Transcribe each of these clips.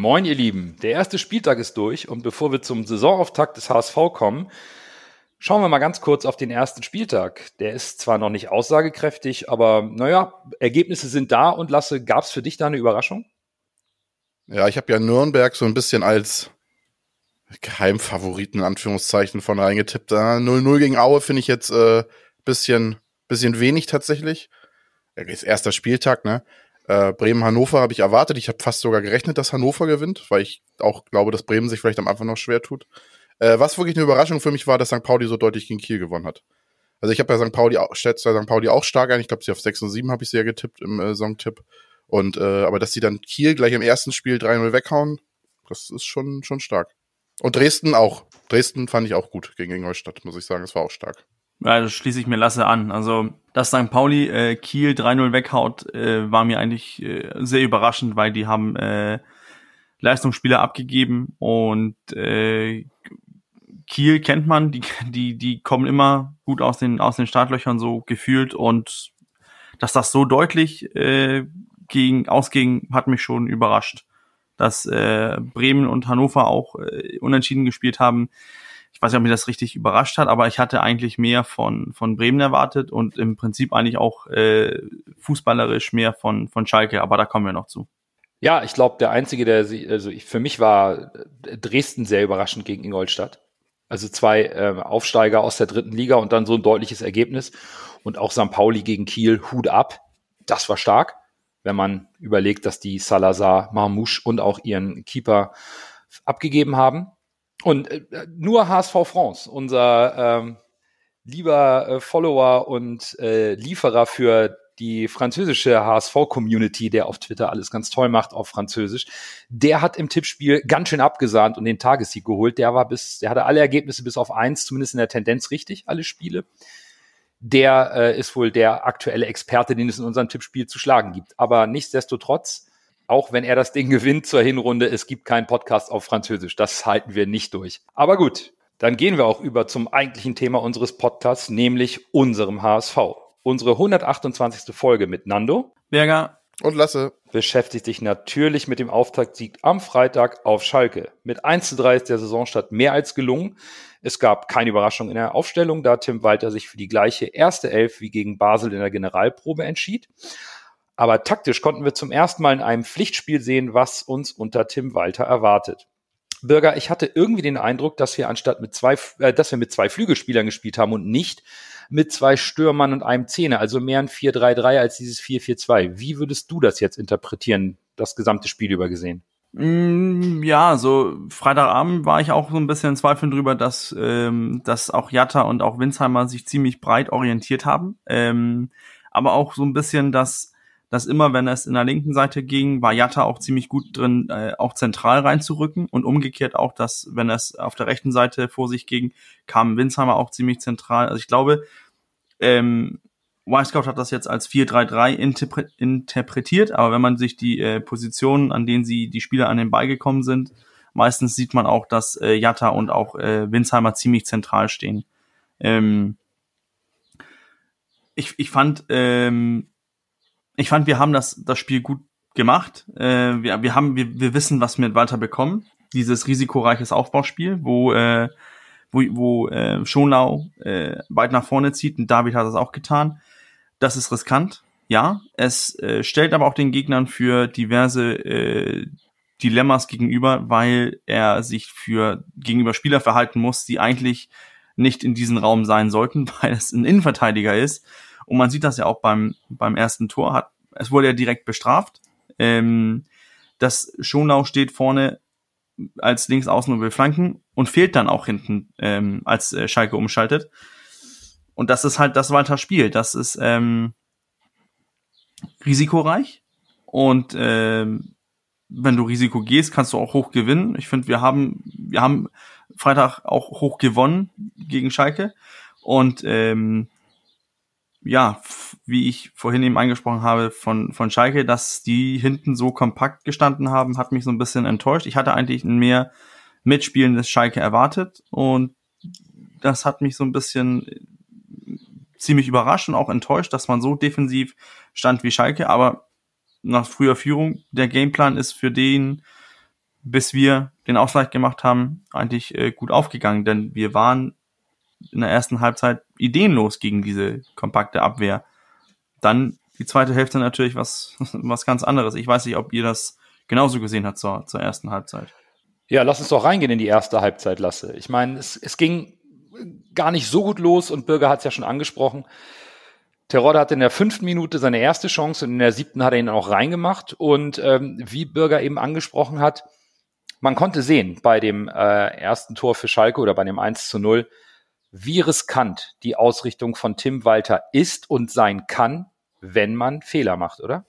Moin, ihr Lieben. Der erste Spieltag ist durch und bevor wir zum Saisonauftakt des HSV kommen, Schauen wir mal ganz kurz auf den ersten Spieltag. Der ist zwar noch nicht aussagekräftig, aber naja, Ergebnisse sind da und Lasse, gab es für dich da eine Überraschung? Ja, ich habe ja Nürnberg so ein bisschen als Geheimfavoriten in Anführungszeichen von reingetippt. 0-0 gegen Aue finde ich jetzt äh, bisschen, bisschen wenig tatsächlich. Ist erster Spieltag, ne? Äh, Bremen-Hannover habe ich erwartet. Ich habe fast sogar gerechnet, dass Hannover gewinnt, weil ich auch glaube, dass Bremen sich vielleicht am Anfang noch schwer tut. Äh, was wirklich eine Überraschung für mich war, dass St. Pauli so deutlich gegen Kiel gewonnen hat. Also ich habe ja St. Pauli auch, schätze St. Pauli auch stark ein. Ich glaube, sie auf 6 und 7 habe ich ja getippt im äh, Songtipp. Und äh, aber dass sie dann Kiel gleich im ersten Spiel 3-0 weghauen, das ist schon, schon stark. Und Dresden auch. Dresden fand ich auch gut gegen Ingolstadt, muss ich sagen. Das war auch stark. Ja, das schließe ich mir Lasse an. Also, dass St. Pauli äh, Kiel 3-0 weghaut, äh, war mir eigentlich äh, sehr überraschend, weil die haben äh, Leistungsspieler abgegeben und äh, Kiel kennt man, die, die, die kommen immer gut aus den, aus den Startlöchern so gefühlt und dass das so deutlich äh, gegen, ausging, hat mich schon überrascht. Dass äh, Bremen und Hannover auch äh, unentschieden gespielt haben. Ich weiß nicht, ob mich das richtig überrascht hat, aber ich hatte eigentlich mehr von, von Bremen erwartet und im Prinzip eigentlich auch äh, fußballerisch mehr von, von Schalke, aber da kommen wir noch zu. Ja, ich glaube, der einzige, der also ich, für mich war Dresden sehr überraschend gegen Ingolstadt. Also zwei äh, Aufsteiger aus der dritten Liga und dann so ein deutliches Ergebnis. Und auch St. Pauli gegen Kiel, Hut ab. Das war stark, wenn man überlegt, dass die Salazar, Marmouche und auch ihren Keeper abgegeben haben. Und äh, nur HSV France, unser ähm, lieber äh, Follower und äh, Lieferer für die französische HSV-Community, der auf Twitter alles ganz toll macht auf Französisch, der hat im Tippspiel ganz schön abgesahnt und den Tagessieg geholt. Der war bis, der hatte alle Ergebnisse bis auf eins, zumindest in der Tendenz richtig, alle Spiele. Der äh, ist wohl der aktuelle Experte, den es in unserem Tippspiel zu schlagen gibt. Aber nichtsdestotrotz, auch wenn er das Ding gewinnt zur Hinrunde, es gibt keinen Podcast auf Französisch. Das halten wir nicht durch. Aber gut, dann gehen wir auch über zum eigentlichen Thema unseres Podcasts, nämlich unserem HSV. Unsere 128. Folge mit Nando. Berger. Und Lasse. Beschäftigt sich natürlich mit dem Auftaktsieg am Freitag auf Schalke. Mit 1 zu 3 ist der Saisonstart mehr als gelungen. Es gab keine Überraschung in der Aufstellung, da Tim Walter sich für die gleiche erste Elf wie gegen Basel in der Generalprobe entschied. Aber taktisch konnten wir zum ersten Mal in einem Pflichtspiel sehen, was uns unter Tim Walter erwartet. Bürger, ich hatte irgendwie den Eindruck, dass wir anstatt mit zwei, äh, dass wir mit zwei Flügelspielern gespielt haben und nicht mit zwei Stürmern und einem Zehner, also mehr ein 4-3-3 als dieses 4-4-2. Wie würdest du das jetzt interpretieren, das gesamte Spiel über gesehen? Mm, ja, so Freitagabend war ich auch so ein bisschen zweifeln drüber, dass, ähm, dass auch Jatta und auch Winsheimer sich ziemlich breit orientiert haben. Ähm, aber auch so ein bisschen, dass, dass immer, wenn es in der linken Seite ging, war Jatta auch ziemlich gut drin, äh, auch zentral reinzurücken und umgekehrt auch, dass, wenn es auf der rechten Seite vor sich ging, kam Winsheimer auch ziemlich zentral. Also ich glaube, ähm, Wisecout hat das jetzt als 4-3-3 interpre interpretiert, aber wenn man sich die äh, Positionen, an denen sie die Spieler an den Ball gekommen sind, meistens sieht man auch, dass äh, Jatta und auch äh, Winsheimer ziemlich zentral stehen. Ähm, ich, ich fand, ähm, ich fand, wir haben das, das Spiel gut gemacht. Äh, wir, wir haben, wir, wir wissen, was wir mit Walter bekommen. Dieses risikoreiches Aufbauspiel, wo äh, wo, wo äh, Schonau äh, weit nach vorne zieht und David hat das auch getan. Das ist riskant, ja. Es äh, stellt aber auch den Gegnern für diverse äh, Dilemmas gegenüber, weil er sich für gegenüber Spieler verhalten muss, die eigentlich nicht in diesem Raum sein sollten, weil es ein Innenverteidiger ist. Und man sieht das ja auch beim, beim ersten Tor. Hat, es wurde ja direkt bestraft. Ähm, das Schonau steht vorne als links außen und will flanken und fehlt dann auch hinten, ähm, als äh, Schalke umschaltet. Und das ist halt das Walter Spiel. Das ist ähm, risikoreich und ähm, wenn du Risiko gehst, kannst du auch hoch gewinnen. Ich finde, wir haben wir haben Freitag auch hoch gewonnen gegen Schalke und ähm, ja, wie ich vorhin eben angesprochen habe von, von Schalke, dass die hinten so kompakt gestanden haben, hat mich so ein bisschen enttäuscht. Ich hatte eigentlich ein mehr mitspielendes Schalke erwartet und das hat mich so ein bisschen ziemlich überrascht und auch enttäuscht, dass man so defensiv stand wie Schalke, aber nach früher Führung, der Gameplan ist für den, bis wir den Ausgleich gemacht haben, eigentlich äh, gut aufgegangen, denn wir waren in der ersten Halbzeit ideenlos gegen diese kompakte Abwehr. Dann die zweite Hälfte natürlich was, was ganz anderes. Ich weiß nicht, ob ihr das genauso gesehen habt zur, zur ersten Halbzeit. Ja, lass uns doch reingehen in die erste Halbzeit, Lasse. Ich meine, es, es ging gar nicht so gut los und Bürger hat es ja schon angesprochen. Terodde hat in der fünften Minute seine erste Chance und in der siebten hat er ihn auch reingemacht. Und ähm, wie Bürger eben angesprochen hat, man konnte sehen bei dem äh, ersten Tor für Schalke oder bei dem 1 zu 0, wie riskant die Ausrichtung von Tim Walter ist und sein kann, wenn man Fehler macht, oder?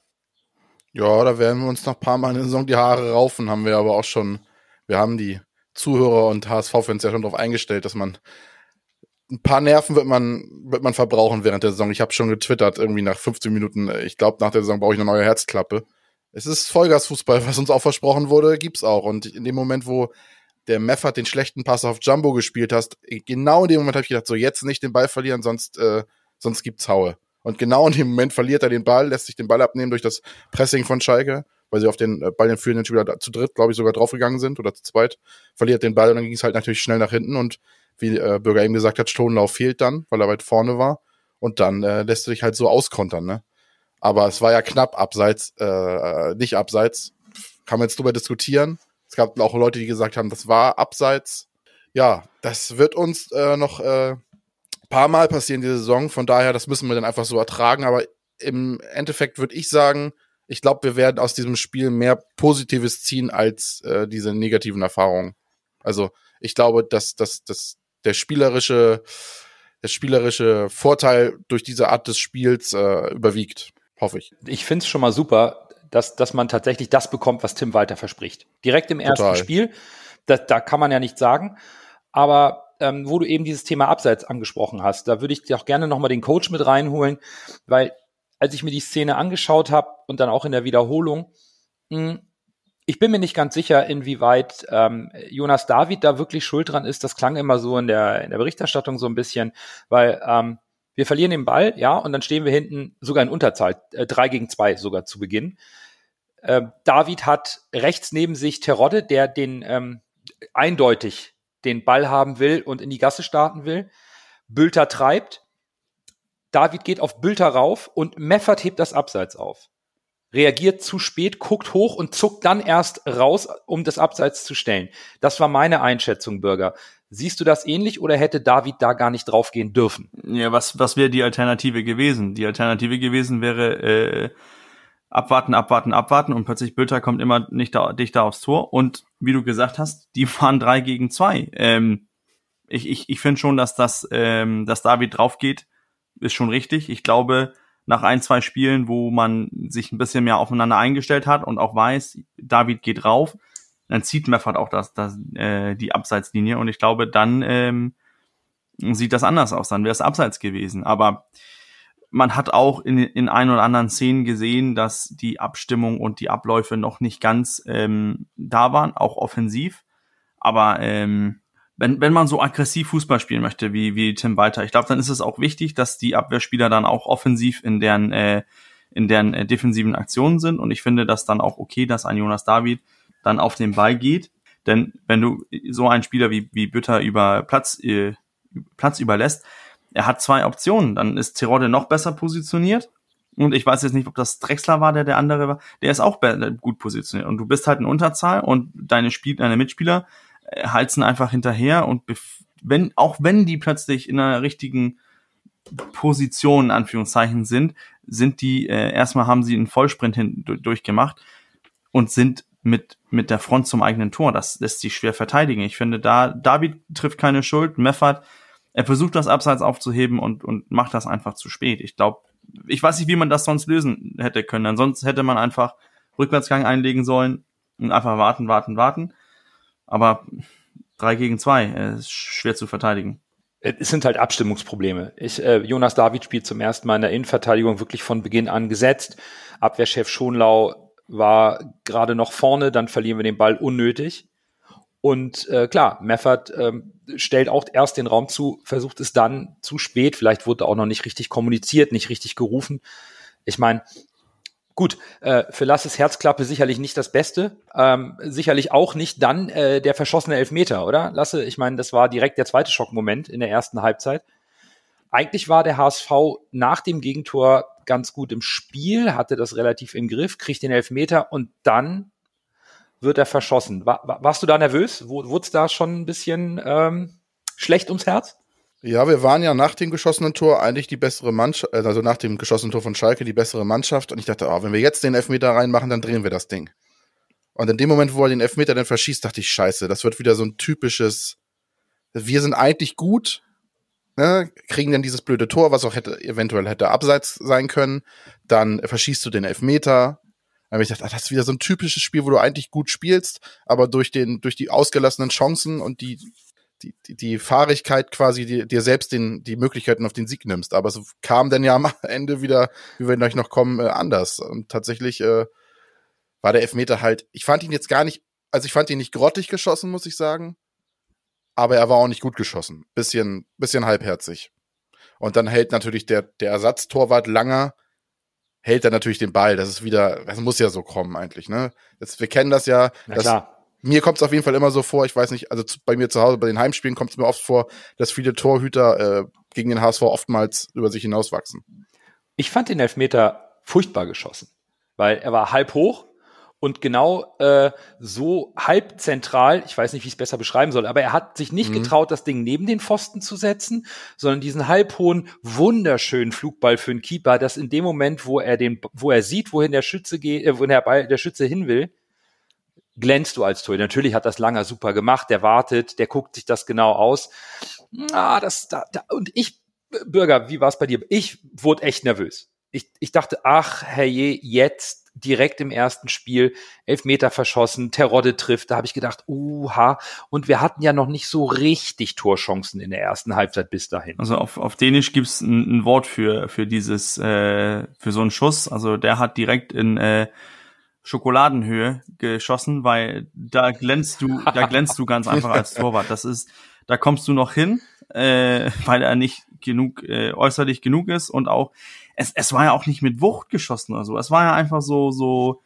Ja, da werden wir uns noch ein paar Mal in der Saison die Haare raufen, haben wir aber auch schon, wir haben die Zuhörer und HSV-Fans ja schon darauf eingestellt, dass man ein paar Nerven wird man, wird man verbrauchen während der Saison. Ich habe schon getwittert, irgendwie nach 15 Minuten, ich glaube, nach der Saison brauche ich eine neue Herzklappe. Es ist Vollgasfußball, was uns auch versprochen wurde, gibt's auch. Und in dem Moment, wo der Meffert den schlechten Pass auf Jumbo gespielt hast, genau in dem Moment habe ich gedacht, so jetzt nicht den Ball verlieren, sonst, äh, sonst gibt's Haue. Und genau in dem Moment verliert er den Ball, lässt sich den Ball abnehmen durch das Pressing von Schalke, weil sie auf den äh, Ball den führenden Spieler zu dritt, glaube ich, sogar draufgegangen sind oder zu zweit, verliert den Ball und dann ging es halt natürlich schnell nach hinten und wie äh, Bürger eben gesagt hat, Stonelauf fehlt dann, weil er weit vorne war und dann äh, lässt du dich halt so auskontern, ne? Aber es war ja knapp abseits, äh, nicht abseits, kann man jetzt drüber diskutieren. Es gab auch Leute, die gesagt haben, das war abseits. Ja, das wird uns äh, noch äh, paar Mal passieren diese Saison. Von daher, das müssen wir dann einfach so ertragen. Aber im Endeffekt würde ich sagen, ich glaube, wir werden aus diesem Spiel mehr Positives ziehen als äh, diese negativen Erfahrungen. Also ich glaube, dass, dass, dass der spielerische, der spielerische Vorteil durch diese Art des Spiels äh, überwiegt, hoffe ich. Ich finde es schon mal super, dass, dass man tatsächlich das bekommt, was Tim Walter verspricht. Direkt im ersten Total. Spiel, das, da kann man ja nicht sagen. Aber ähm, wo du eben dieses Thema Abseits angesprochen hast, da würde ich dir auch gerne nochmal den Coach mit reinholen, weil als ich mir die Szene angeschaut habe und dann auch in der Wiederholung, mh, hm, ich bin mir nicht ganz sicher, inwieweit ähm, Jonas David da wirklich schuld dran ist. Das klang immer so in der, in der Berichterstattung so ein bisschen, weil ähm, wir verlieren den Ball, ja, und dann stehen wir hinten sogar in Unterzahl, äh, drei gegen zwei sogar zu Beginn. Äh, David hat rechts neben sich Terodde, der den ähm, eindeutig den Ball haben will und in die Gasse starten will. Bülter treibt. David geht auf Bülter rauf und Meffert hebt das Abseits auf. Reagiert zu spät, guckt hoch und zuckt dann erst raus, um das Abseits zu stellen. Das war meine Einschätzung, Bürger. Siehst du das ähnlich oder hätte David da gar nicht draufgehen dürfen? Ja, was, was wäre die Alternative gewesen? Die Alternative gewesen wäre, äh, abwarten, abwarten, abwarten und plötzlich Bülter kommt immer nicht da, dichter aufs Tor und wie du gesagt hast, die fahren drei gegen zwei. Ähm, ich ich, ich finde schon, dass das, ähm, dass David drauf geht, ist schon richtig. Ich glaube, nach ein, zwei Spielen, wo man sich ein bisschen mehr aufeinander eingestellt hat und auch weiß, David geht rauf, dann zieht Meffert auch das, das, äh, die Abseitslinie und ich glaube, dann ähm, sieht das anders aus, dann wäre es abseits gewesen. Aber man hat auch in, in ein oder anderen Szenen gesehen, dass die Abstimmung und die Abläufe noch nicht ganz ähm, da waren, auch offensiv. Aber ähm, wenn, wenn man so aggressiv Fußball spielen möchte wie, wie Tim Walter, ich glaube, dann ist es auch wichtig, dass die Abwehrspieler dann auch offensiv in deren, äh, in deren äh, defensiven Aktionen sind. Und ich finde das dann auch okay, dass ein Jonas David dann auf den Ball geht. Denn wenn du so einen Spieler wie, wie Bütter über Platz, äh, Platz überlässt, er hat zwei Optionen. Dann ist Terodde noch besser positioniert. Und ich weiß jetzt nicht, ob das Drexler war, der der andere war. Der ist auch gut positioniert. Und du bist halt in Unterzahl und deine, Spiel deine Mitspieler äh, halten einfach hinterher. Und wenn, auch wenn die plötzlich in einer richtigen Position, in Anführungszeichen, sind, sind die, äh, erstmal haben sie einen Vollsprint hin, durchgemacht und sind mit, mit der Front zum eigenen Tor. Das lässt sich schwer verteidigen. Ich finde, da, David trifft keine Schuld. Meffert er versucht das Abseits aufzuheben und, und macht das einfach zu spät. Ich glaube, ich weiß nicht, wie man das sonst lösen hätte können. Ansonsten hätte man einfach Rückwärtsgang einlegen sollen und einfach warten, warten, warten. Aber drei gegen zwei ist schwer zu verteidigen. Es sind halt Abstimmungsprobleme. Ich, äh, Jonas David spielt zum ersten Mal in der Innenverteidigung wirklich von Beginn an gesetzt. Abwehrchef Schonlau war gerade noch vorne, dann verlieren wir den Ball unnötig. Und äh, klar, Meffert ähm, stellt auch erst den Raum zu, versucht es dann zu spät. Vielleicht wurde auch noch nicht richtig kommuniziert, nicht richtig gerufen. Ich meine, gut, äh, für Lasses Herzklappe sicherlich nicht das Beste. Ähm, sicherlich auch nicht dann äh, der verschossene Elfmeter, oder? Lasse, ich meine, das war direkt der zweite Schockmoment in der ersten Halbzeit. Eigentlich war der HSV nach dem Gegentor ganz gut im Spiel, hatte das relativ im Griff, kriegt den Elfmeter und dann wird er verschossen. War, warst du da nervös? Wurde es da schon ein bisschen ähm, schlecht ums Herz? Ja, wir waren ja nach dem geschossenen Tor eigentlich die bessere Mannschaft, äh, also nach dem geschossenen Tor von Schalke die bessere Mannschaft. Und ich dachte, oh, wenn wir jetzt den Elfmeter reinmachen, dann drehen wir das Ding. Und in dem Moment, wo er den Elfmeter dann verschießt, dachte ich, scheiße, das wird wieder so ein typisches, wir sind eigentlich gut, ne, kriegen dann dieses blöde Tor, was auch hätte, eventuell hätte abseits sein können. Dann verschießt du den Elfmeter, dann habe ich gedacht, ach, das ist wieder so ein typisches Spiel, wo du eigentlich gut spielst, aber durch den, durch die ausgelassenen Chancen und die, die, die, die Fahrigkeit quasi die, dir selbst den, die Möglichkeiten auf den Sieg nimmst. Aber es kam dann ja am Ende wieder, wie wir gleich noch kommen, äh, anders. Und tatsächlich äh, war der Elfmeter halt, ich fand ihn jetzt gar nicht, also ich fand ihn nicht grottig geschossen, muss ich sagen. Aber er war auch nicht gut geschossen. Bisschen, bisschen halbherzig. Und dann hält natürlich der, der Ersatztorwart Langer hält er natürlich den Ball. Das ist wieder, das muss ja so kommen eigentlich, ne? Das, wir kennen das ja. Na dass, klar. Mir kommt es auf jeden Fall immer so vor, ich weiß nicht, also zu, bei mir zu Hause, bei den Heimspielen kommt es mir oft vor, dass viele Torhüter äh, gegen den HSV oftmals über sich hinauswachsen. Ich fand den Elfmeter furchtbar geschossen, weil er war halb hoch und genau äh, so halb zentral, ich weiß nicht, wie ich es besser beschreiben soll, aber er hat sich nicht Mhm. getraut, das Ding neben den Pfosten zu setzen, sondern diesen halbhohen, wunderschönen Flugball für einen Keeper, dass in dem Moment, wo er den, wo er sieht, wohin der Schütze geht, äh, wohin der Ball, der Schütze hin will, glänzt du als Torhüter. Natürlich hat das Langer super gemacht, der wartet, der guckt sich das genau aus. Ah, das, da, da, und ich, Bürger, wie war es bei dir? Ich wurde echt nervös. Ich, ich dachte, ach, herrje, jetzt direkt im ersten Spiel Elfmeter verschossen, Terodde trifft. Da habe ich gedacht, uha. Und wir hatten ja noch nicht so richtig Torchancen in der ersten Halbzeit bis dahin. Also auf, auf Dänisch gibt's ein, ein Wort für, für dieses, äh, für so einen Schuss. Also der hat direkt in äh, Schokoladenhöhe geschossen, weil da glänzt du, da glänzt du ganz einfach als Torwart. Das ist, da kommst du noch hin, äh, weil er nicht genug äh, äußerlich genug ist und auch es, es war ja auch nicht mit Wucht geschossen oder so. Es war ja einfach so so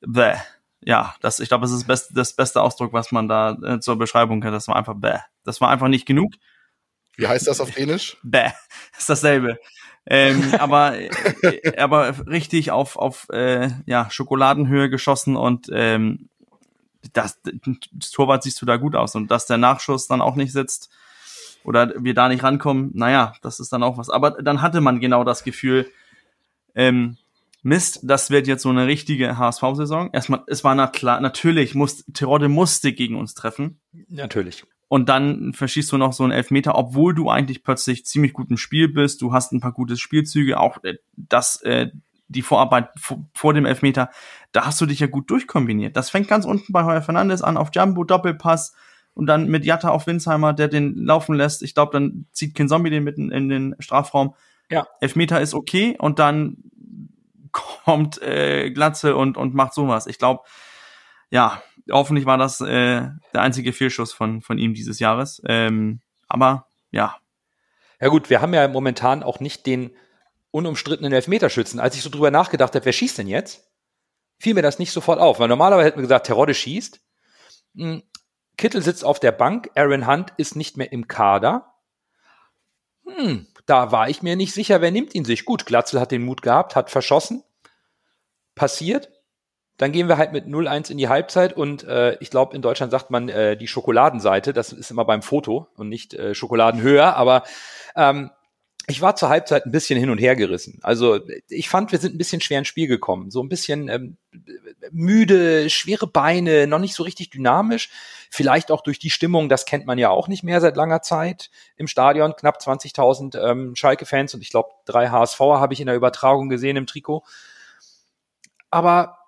bäh. Ja, das ich glaube, das ist das beste, das beste Ausdruck, was man da äh, zur Beschreibung hat. Das war einfach bäh. Das war einfach nicht genug. Wie heißt das auf Dänisch? Bäh, ist dasselbe. ähm, aber äh, aber richtig auf auf äh, ja Schokoladenhöhe geschossen und ähm, das, das Torwart siehst du da gut aus und dass der Nachschuss dann auch nicht sitzt oder wir da nicht rankommen, naja, das ist dann auch was. Aber dann hatte man genau das Gefühl, ähm, Mist, das wird jetzt so eine richtige HSV-Saison. Erstmal, es war na klar, natürlich muss Terodde musste gegen uns treffen Natürlich. und dann verschießt du noch so einen Elfmeter, obwohl du eigentlich plötzlich ziemlich gut im Spiel bist. Du hast ein paar gute Spielzüge, auch äh, das, äh, die Vorarbeit vor, vor dem Elfmeter, da hast du dich ja gut durchkombiniert. Das fängt ganz unten bei Heuer Fernandes an, auf Jumbo, Doppelpass und dann mit Jatta auf Winsheimer, der den laufen lässt. Ich glaube, dann zieht Kin Zombie den mitten in den Strafraum. Ja. Elfmeter ist okay und dann kommt äh, Glatze und, und macht sowas. Ich glaube, ja, hoffentlich war das äh, der einzige Fehlschuss von, von ihm dieses Jahres. Ähm, aber ja, Ja gut, wir haben ja momentan auch nicht den unumstrittenen Elfmeterschützen. Als ich so drüber nachgedacht habe, wer schießt denn jetzt? Fiel mir das nicht sofort auf, weil normalerweise hätten wir gesagt, Terodde schießt. Kittel sitzt auf der Bank, Aaron Hunt ist nicht mehr im Kader. Hm, da war ich mir nicht sicher, wer nimmt ihn sich. Gut, Glatzel hat den Mut gehabt, hat verschossen. Passiert. Dann gehen wir halt mit 0-1 in die Halbzeit und äh, ich glaube, in Deutschland sagt man äh, die Schokoladenseite, das ist immer beim Foto und nicht äh, Schokoladenhöher, aber ähm, ich war zur Halbzeit ein bisschen hin und her gerissen. Also ich fand, wir sind ein bisschen schwer ins Spiel gekommen. So ein bisschen ähm, müde, schwere Beine, noch nicht so richtig dynamisch. Vielleicht auch durch die Stimmung, das kennt man ja auch nicht mehr seit langer Zeit im Stadion. Knapp 20.000 ähm, Schalke-Fans und ich glaube drei HSVer habe ich in der Übertragung gesehen im Trikot. Aber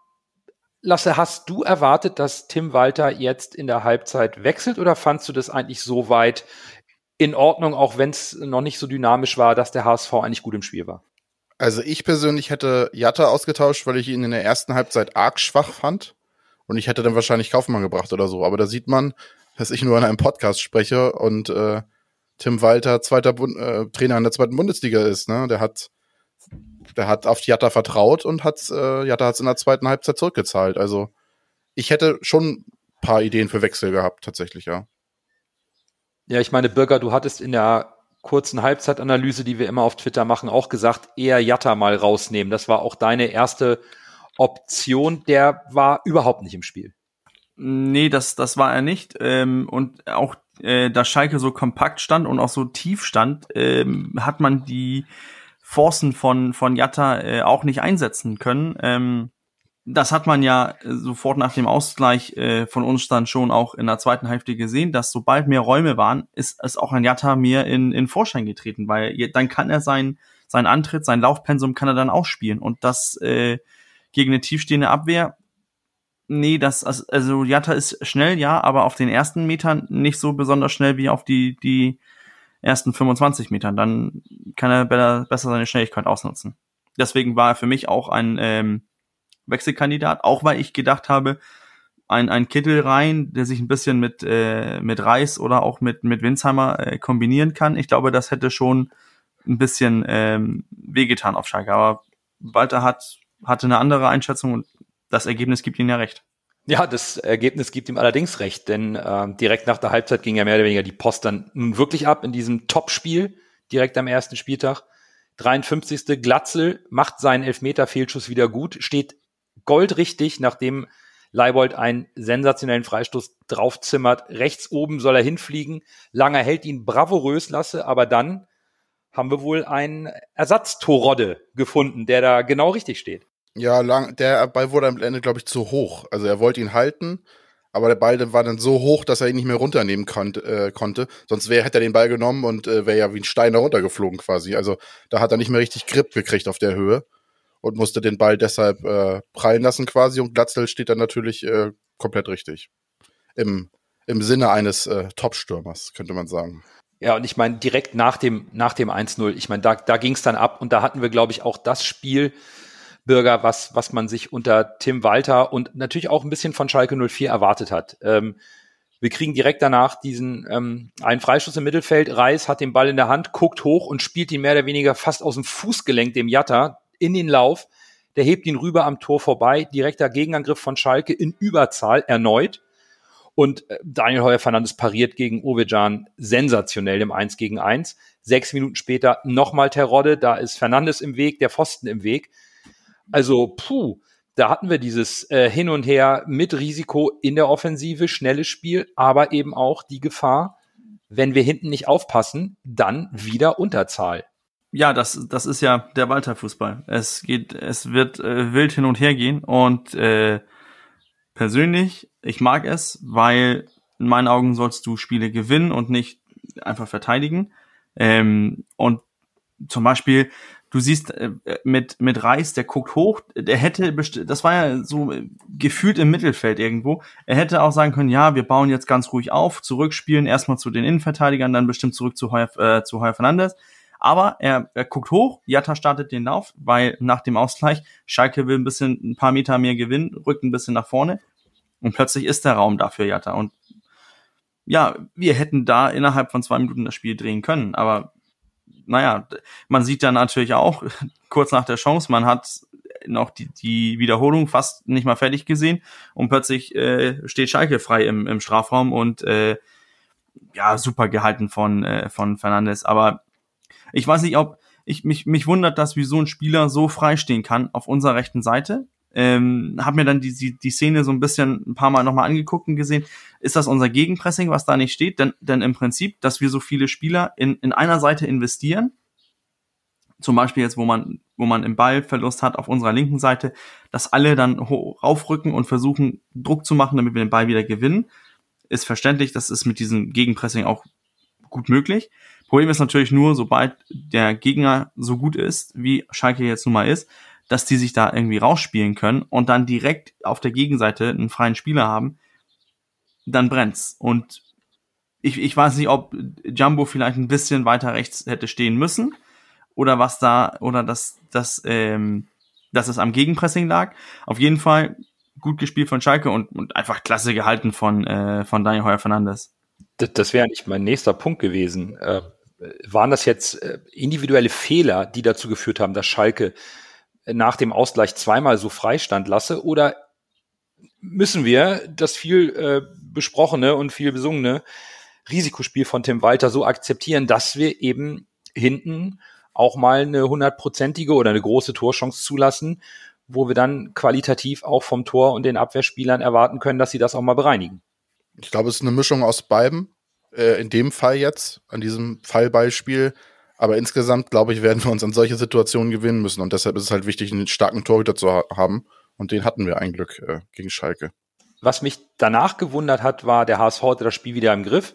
Lasse, hast du erwartet, dass Tim Walter jetzt in der Halbzeit wechselt oder fandst du das eigentlich so weit in Ordnung, auch wenn es noch nicht so dynamisch war, dass der HSV eigentlich gut im Spiel war? Also ich persönlich hätte Jatta ausgetauscht, weil ich ihn in der ersten Halbzeit arg schwach fand. Und ich hätte dann wahrscheinlich Kaufmann gebracht oder so. Aber da sieht man, dass ich nur in einem Podcast spreche und äh, Tim Walter zweiter Bund äh, Trainer in der zweiten Bundesliga ist. Ne? Der hat der hat auf Jatta vertraut und hat äh, Jatta hat es in der zweiten Halbzeit zurückgezahlt. Also ich hätte schon ein paar Ideen für Wechsel gehabt, tatsächlich, ja. Ja, ich meine, Bürger, du hattest in der kurzen Halbzeitanalyse, die wir immer auf Twitter machen, auch gesagt, eher Jatta mal rausnehmen. Das war auch deine erste Option. Der war überhaupt nicht im Spiel. Nee, das, das war er nicht. Ähm, und auch äh, da Schalke so kompakt stand und auch so tief stand, ähm, hat man die Forcen von, von Jatta äh, auch nicht einsetzen können. Ähm, das hat man ja sofort nach dem Ausgleich äh, von uns dann schon auch in der zweiten Hälfte gesehen, dass sobald mehr Räume waren, ist es auch ein Jatta mehr in, in Vorschein getreten, weil dann kann er sein, sein Antritt, sein Laufpensum kann er dann auch spielen. Und das äh, gegen eine tiefstehende Abwehr, nee, das, also Jatta ist schnell, ja, aber auf den ersten Metern nicht so besonders schnell wie auf die, die ersten 25 Metern. Dann kann er besser, besser seine Schnelligkeit ausnutzen. Deswegen war er für mich auch ein ähm, Wechselkandidat, auch weil ich gedacht habe, ein, ein Kittel rein, der sich ein bisschen mit, äh, mit Reis oder auch mit, mit Winsheimer äh, kombinieren kann. Ich glaube, das hätte schon ein bisschen ähm, wehgetan auf Schalke. Aber Walter hat, hatte eine andere Einschätzung und das Ergebnis gibt ihm ja recht. Ja, das Ergebnis gibt ihm allerdings recht, denn äh, direkt nach der Halbzeit ging ja mehr oder weniger die Post dann nun wirklich ab in diesem Topspiel, direkt am ersten Spieltag. 53. Glatzel macht seinen Elfmeter-Fehlschuss wieder gut, steht goldrichtig, nachdem Leibold einen sensationellen Freistoß draufzimmert. Rechts oben soll er hinfliegen. Langer hält ihn bravourös lasse, aber dann haben wir wohl einen Ersatztorodde gefunden, der da genau richtig steht. Ja, lang, der Ball wurde am Ende, glaube ich, zu hoch. Also er wollte ihn halten, aber der Ball war dann so hoch, dass er ihn nicht mehr runternehmen kon äh, konnte. Sonst wär, hätte er den Ball genommen und äh, wäre ja wie ein Stein da runtergeflogen quasi. Also da hat er nicht mehr richtig Grip gekriegt auf der Höhe und musste den Ball deshalb äh, prallen lassen quasi. Und Glatzel steht dann natürlich äh, komplett richtig. Im, im Sinne eines äh, Top-Stürmers, könnte man sagen. Ja, und ich meine, direkt nach dem, nach dem 1-0, ich meine, da, da ging es dann ab und da hatten wir, glaube ich, auch das Spiel, Bürger, was, was man sich unter Tim Walter und natürlich auch ein bisschen von Schalke 04 erwartet hat. Ähm, wir kriegen direkt danach diesen ähm, einen Freistoß im Mittelfeld. Reis hat den Ball in der Hand, guckt hoch und spielt ihn mehr oder weniger fast aus dem Fußgelenk dem Jatta in den Lauf. Der hebt ihn rüber am Tor vorbei. Direkter Gegenangriff von Schalke in Überzahl erneut. Und äh, Daniel Heuer Fernandes pariert gegen Ovejan sensationell im 1 gegen 1. Sechs Minuten später nochmal Terodde, da ist Fernandes im Weg, der Pfosten im Weg. Also, puh, da hatten wir dieses äh, Hin und Her mit Risiko in der Offensive, schnelles Spiel, aber eben auch die Gefahr, wenn wir hinten nicht aufpassen, dann wieder Unterzahl. Ja, das, das ist ja der Walter-Fußball. Es geht, es wird äh, wild hin und her gehen und äh, persönlich, ich mag es, weil in meinen Augen sollst du Spiele gewinnen und nicht einfach verteidigen. Ähm, und zum Beispiel, du siehst äh, mit, mit Reis, der guckt hoch, der hätte, das war ja so äh, gefühlt im Mittelfeld irgendwo, er hätte auch sagen können, ja, wir bauen jetzt ganz ruhig auf, zurückspielen, erstmal zu den Innenverteidigern, dann bestimmt zurück zu Heuer, äh, zu Heuer Fernandes. Aber er, er guckt hoch, Jatta startet den Lauf, weil nach dem Ausgleich Schalke will ein bisschen, ein paar Meter mehr gewinnen, rückt ein bisschen nach vorne und plötzlich ist der Raum dafür Jatta. Und ja, wir hätten da innerhalb von zwei Minuten das Spiel drehen können, aber naja, man sieht dann natürlich auch kurz nach der Chance, man hat noch die, die Wiederholung fast nicht mal fertig gesehen und plötzlich äh, steht Schalke frei im, im Strafraum und äh, ja, super gehalten von, äh, von Fernandes. Aber ich weiß nicht, ob ich mich, mich wundert, dass wie so ein Spieler so frei stehen kann auf unserer rechten Seite. Ähm, hab mir dann die, die, die Szene so ein bisschen ein paar Mal nochmal angeguckt und gesehen, ist das unser Gegenpressing, was da nicht steht? Denn, denn im Prinzip, dass wir so viele Spieler in, in einer Seite investieren, zum Beispiel jetzt, wo man, wo man im Ballverlust hat auf unserer linken Seite, dass alle dann raufrücken und versuchen, Druck zu machen, damit wir den Ball wieder gewinnen, ist verständlich. Das ist mit diesem Gegenpressing auch gut möglich. Problem ist natürlich nur, sobald der Gegner so gut ist, wie Schalke jetzt nun mal ist, dass die sich da irgendwie rausspielen können und dann direkt auf der Gegenseite einen freien Spieler haben, dann brennt's. Und ich, ich weiß nicht, ob Jumbo vielleicht ein bisschen weiter rechts hätte stehen müssen oder was da, oder dass, dass, ähm, dass es am Gegenpressing lag. Auf jeden Fall gut gespielt von Schalke und, und einfach klasse gehalten von, äh, von Daniel Heuer Fernandes. Das, das wäre nicht mein nächster Punkt gewesen. Äh, waren das jetzt äh, individuelle Fehler, die dazu geführt haben, dass Schalke nach dem Ausgleich zweimal so freistand lasse? Oder müssen wir das viel äh, besprochene und viel besungene Risikospiel von Tim Walter so akzeptieren, dass wir eben hinten auch mal eine hundertprozentige oder eine große Torchance zulassen, wo wir dann qualitativ auch vom Tor und den Abwehrspielern erwarten können, dass sie das auch mal bereinigen. Ich glaube, es ist eine Mischung aus beiden. Äh, in dem Fall jetzt, an diesem Fallbeispiel. Aber insgesamt, glaube ich, werden wir uns an solche Situationen gewinnen müssen. Und deshalb ist es halt wichtig, einen starken Torhüter zu ha haben. Und den hatten wir ein Glück äh, gegen Schalke. Was mich danach gewundert hat, war, der HSV hatte das Spiel wieder im Griff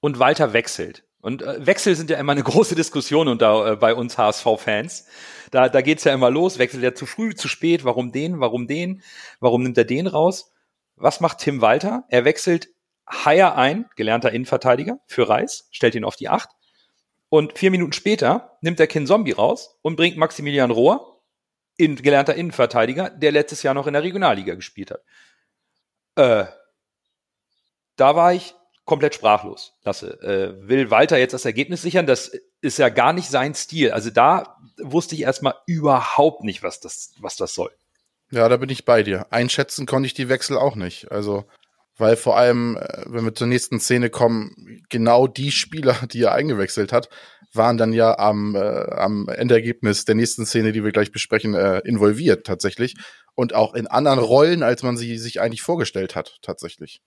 und Walter wechselt. Und äh, Wechsel sind ja immer eine große Diskussion unter äh, bei uns HSV-Fans. Da, da geht's ja immer los, wechselt er zu früh, zu spät, warum den, warum den, warum nimmt er den raus? Was macht Tim Walter? Er wechselt Haier ein, gelernter Innenverteidiger, für Reis, stellt ihn auf die Acht. Und vier Minuten später nimmt er Kin Zombie raus und bringt Maximilian Rohr, in, gelernter Innenverteidiger, der letztes Jahr noch in der Regionalliga gespielt hat. Äh, da war ich komplett sprachlos. Lasse. Äh, will Walter jetzt das Ergebnis sichern? Das ist ja gar nicht sein Stil. Also da wusste ich erstmal überhaupt nicht, was das, was das soll. Ja, da bin ich bei dir. Einschätzen konnte ich die Wechsel auch nicht. Also, weil vor allem, äh, wenn wir zur nächsten Szene kommen, genau die Spieler, die er eingewechselt hat, waren dann ja am, äh, am Endergebnis der nächsten Szene, die wir gleich besprechen, äh, involviert tatsächlich. Und auch in anderen Rollen, als man sie sich eigentlich vorgestellt hat, tatsächlich.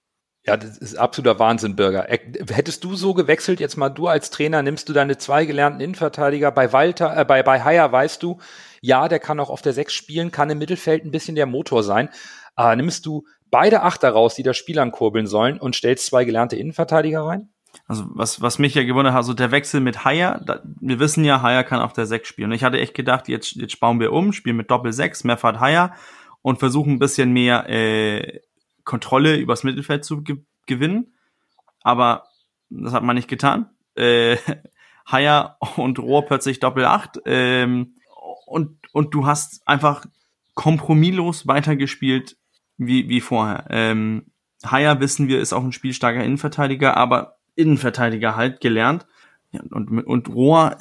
Ja, das ist absoluter Wahnsinn, Bürger. Hättest du so gewechselt, jetzt mal du als Trainer, nimmst du deine zwei gelernten Innenverteidiger, bei Walter, äh, bei, bei Haier weißt du, ja, der kann auch auf der Sechs spielen, kann im Mittelfeld ein bisschen der Motor sein. Aber nimmst du beide Achter raus, die das Spiel ankurbeln sollen und stellst zwei gelernte Innenverteidiger rein? Also was, was mich ja gewundert hat, so der Wechsel mit Haier, da, wir wissen ja, Haier kann auf der Sechs spielen. Und ich hatte echt gedacht, jetzt, jetzt bauen wir um, spielen mit Doppel Sechs, Meffert Haier und versuchen ein bisschen mehr äh, Kontrolle übers Mittelfeld zu ge gewinnen. Aber das hat man nicht getan. Äh, Haier und Rohr plötzlich Doppel acht. Ähm, und, und du hast einfach kompromisslos weitergespielt wie, wie vorher. Ähm, Haier wissen wir, ist auch ein spielstarker Innenverteidiger, aber Innenverteidiger halt gelernt. Ja, und, und Rohr,